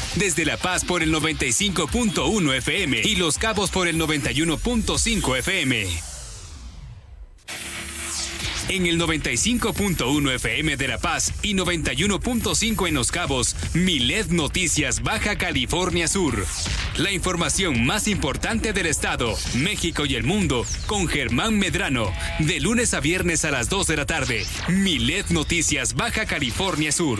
Desde La Paz por el 95.1 FM y Los Cabos por el 91.5 FM en el 95.1 FM de La Paz y 91.5 en Los Cabos, Milet Noticias Baja California Sur. La información más importante del estado, México y el mundo, con Germán Medrano, de lunes a viernes a las 2 de la tarde. Milet Noticias Baja California Sur.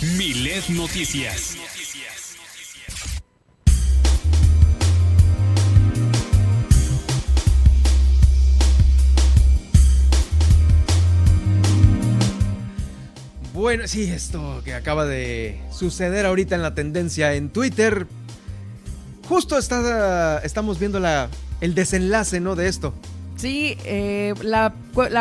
Milet Noticias. Bueno, sí, esto que acaba de suceder ahorita en la tendencia en Twitter. Justo está, estamos viendo la, el desenlace, ¿no? De esto. Sí, eh, la,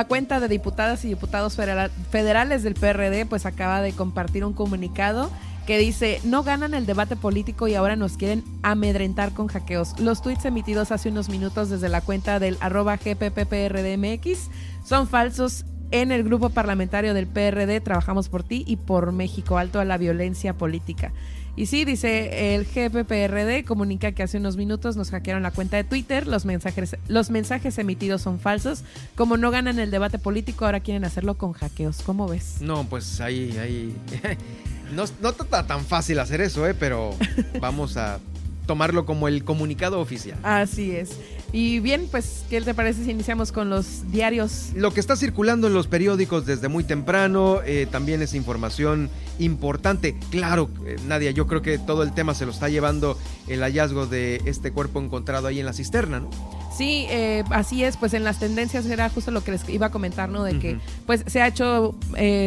cuenta de diputadas y diputados federales del PRD pues acaba de compartir un comunicado que dice, no ganan el debate político y ahora nos quieren amedrentar con hackeos. Los tweets emitidos hace unos minutos desde la cuenta del arroba GPPPRDMX son falsos. En el grupo parlamentario del PRD trabajamos por ti y por México, alto a la violencia política. Y sí, dice el GPPRD comunica que hace unos minutos nos hackearon la cuenta de Twitter, los mensajes, los mensajes emitidos son falsos, como no ganan el debate político, ahora quieren hacerlo con hackeos. ¿Cómo ves? No, pues ahí, ahí. no, no está tan fácil hacer eso, ¿eh? pero vamos a tomarlo como el comunicado oficial. Así es. Y bien, pues, ¿qué te parece si iniciamos con los diarios? Lo que está circulando en los periódicos desde muy temprano, eh, también es información importante. Claro, eh, Nadia, yo creo que todo el tema se lo está llevando el hallazgo de este cuerpo encontrado ahí en la cisterna, ¿no? Sí, eh, así es, pues en las tendencias era justo lo que les iba a comentar, ¿no? De que pues se ha hecho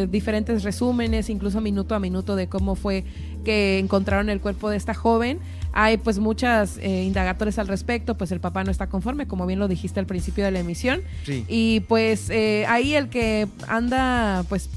diferentes resúmenes, incluso minuto a minuto, de cómo fue que encontraron el cuerpo de esta joven. Hay pues muchas eh, indagatores al respecto, pues el papá no está conforme, como bien lo dijiste al principio de la emisión. Y pues eh, ahí el que anda pues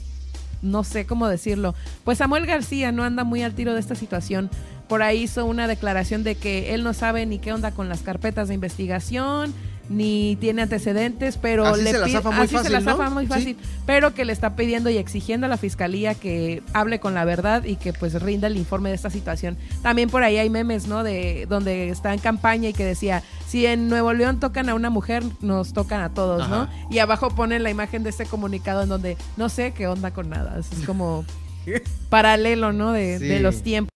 no sé cómo decirlo, pues Samuel García no anda muy al tiro de esta situación. Por ahí hizo una declaración de que él no sabe ni qué onda con las carpetas de investigación, ni tiene antecedentes, pero así le se la zafa muy así fácil, se la ¿no? zafa muy fácil, pero que le está pidiendo y exigiendo a la fiscalía que hable con la verdad y que pues rinda el informe de esta situación. También por ahí hay memes, ¿no? De donde está en campaña y que decía, si en Nuevo León tocan a una mujer, nos tocan a todos, ¿no? Y abajo ponen la imagen de este comunicado en donde no sé qué onda con nada, es como paralelo, ¿no? De, de los tiempos.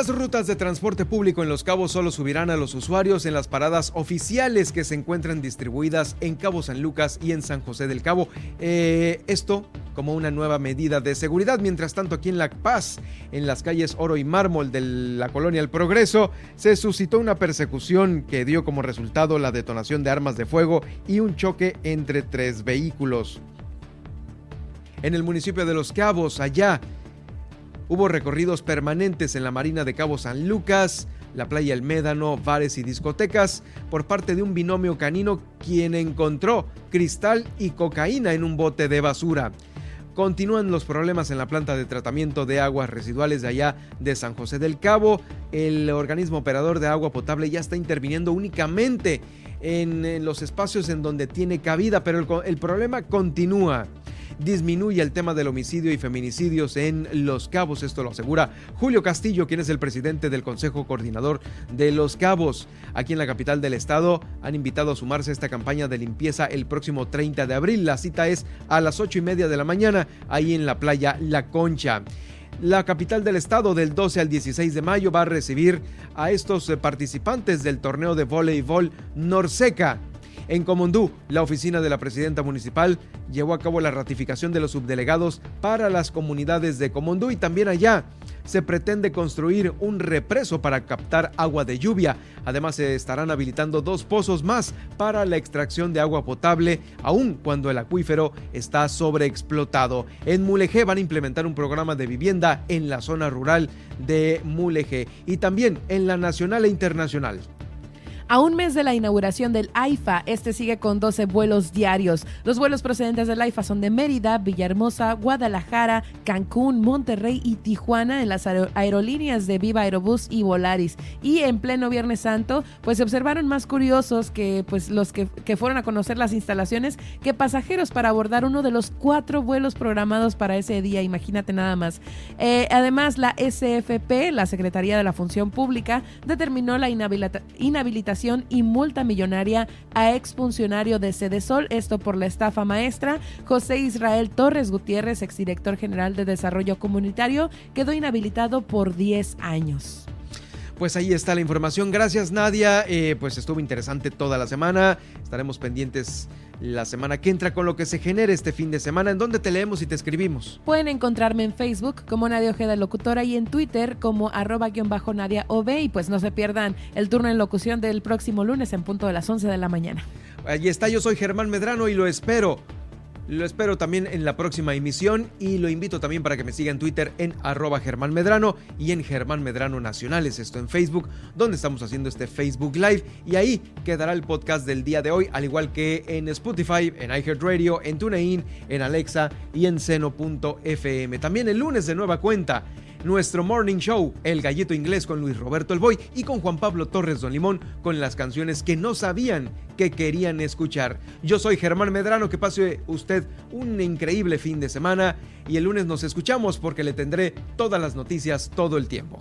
Las rutas de transporte público en Los Cabos solo subirán a los usuarios en las paradas oficiales que se encuentran distribuidas en Cabo San Lucas y en San José del Cabo. Eh, esto como una nueva medida de seguridad. Mientras tanto, aquí en La Paz, en las calles Oro y Mármol de la colonia El Progreso, se suscitó una persecución que dio como resultado la detonación de armas de fuego y un choque entre tres vehículos. En el municipio de Los Cabos, allá, Hubo recorridos permanentes en la Marina de Cabo San Lucas, la playa El Médano, bares y discotecas por parte de un binomio canino quien encontró cristal y cocaína en un bote de basura. Continúan los problemas en la planta de tratamiento de aguas residuales de allá de San José del Cabo. El organismo operador de agua potable ya está interviniendo únicamente en, los espacios en donde tiene cabida, pero el, problema continúa disminuye el tema del homicidio y feminicidios en Los Cabos. Esto lo asegura Julio Castillo, quien es el presidente del Consejo Coordinador de Los Cabos. Aquí en la capital del estado han invitado a sumarse a esta campaña de limpieza el próximo 30 de abril. La cita es a las 8 y media de la mañana, ahí en la playa La Concha. La capital del estado del 12 al 16 de mayo va a recibir a estos eh, participantes del torneo de voleibol Norseca en Comondú, la oficina de la presidenta municipal llevó a cabo la ratificación de los subdelegados para las comunidades de Comondú y también allá se pretende construir un represo para captar agua de lluvia. Además se estarán habilitando dos pozos más para la extracción de agua potable, aun cuando el acuífero está sobreexplotado. En Mulegé van a implementar un programa de vivienda en la zona rural de Mulegé y también en la nacional e internacional. A un mes de la inauguración del AIFA, este sigue con 12 vuelos diarios. Los vuelos procedentes del AIFA son de Mérida, Villahermosa, Guadalajara, Cancún, Monterrey y Tijuana en las aerolíneas de Viva Aerobús y Volaris. Y en pleno Viernes Santo, pues se observaron más curiosos que pues los que, fueron a conocer las instalaciones que pasajeros para abordar uno de los cuatro vuelos programados para ese día. Imagínate nada más. Eh, además, la SFP, la Secretaría de la Función Pública, determinó la inhabilitación y multa millonaria a exfuncionario de Sol, esto por la estafa maestra. José Israel Torres Gutiérrez, exdirector general de Desarrollo Comunitario, quedó inhabilitado por 10 años. Pues ahí está la información. Gracias Nadia. Eh, pues estuvo interesante toda la semana. Estaremos pendientes la semana que entra con lo que se genere este fin de semana. ¿En dónde te leemos y te escribimos? Pueden encontrarme en Facebook como Nadia Ojeda Locutora y en Twitter como arroba-nadia Y pues no se pierdan el turno en locución del próximo lunes en punto de las 11 de la mañana. Allí está, yo soy Germán Medrano y lo espero lo espero también en la próxima emisión y lo invito también para que me siga en Twitter en arroba Germán Medrano y en Germán Medrano Nacionales, esto en Facebook, donde estamos haciendo este Facebook Live y ahí quedará el podcast del día de hoy, al igual que en Spotify, en iHeartRadio, en TuneIn, en Alexa y en Seno.fm. También el lunes de nueva cuenta nuestro morning show, El Gallito Inglés con Luis Roberto El Boy y con Juan Pablo Torres Don Limón con las canciones que no sabían que querían escuchar. Yo soy Germán Medrano, que pase usted un increíble fin de semana y el lunes nos escuchamos porque le tendré todas las noticias todo el tiempo.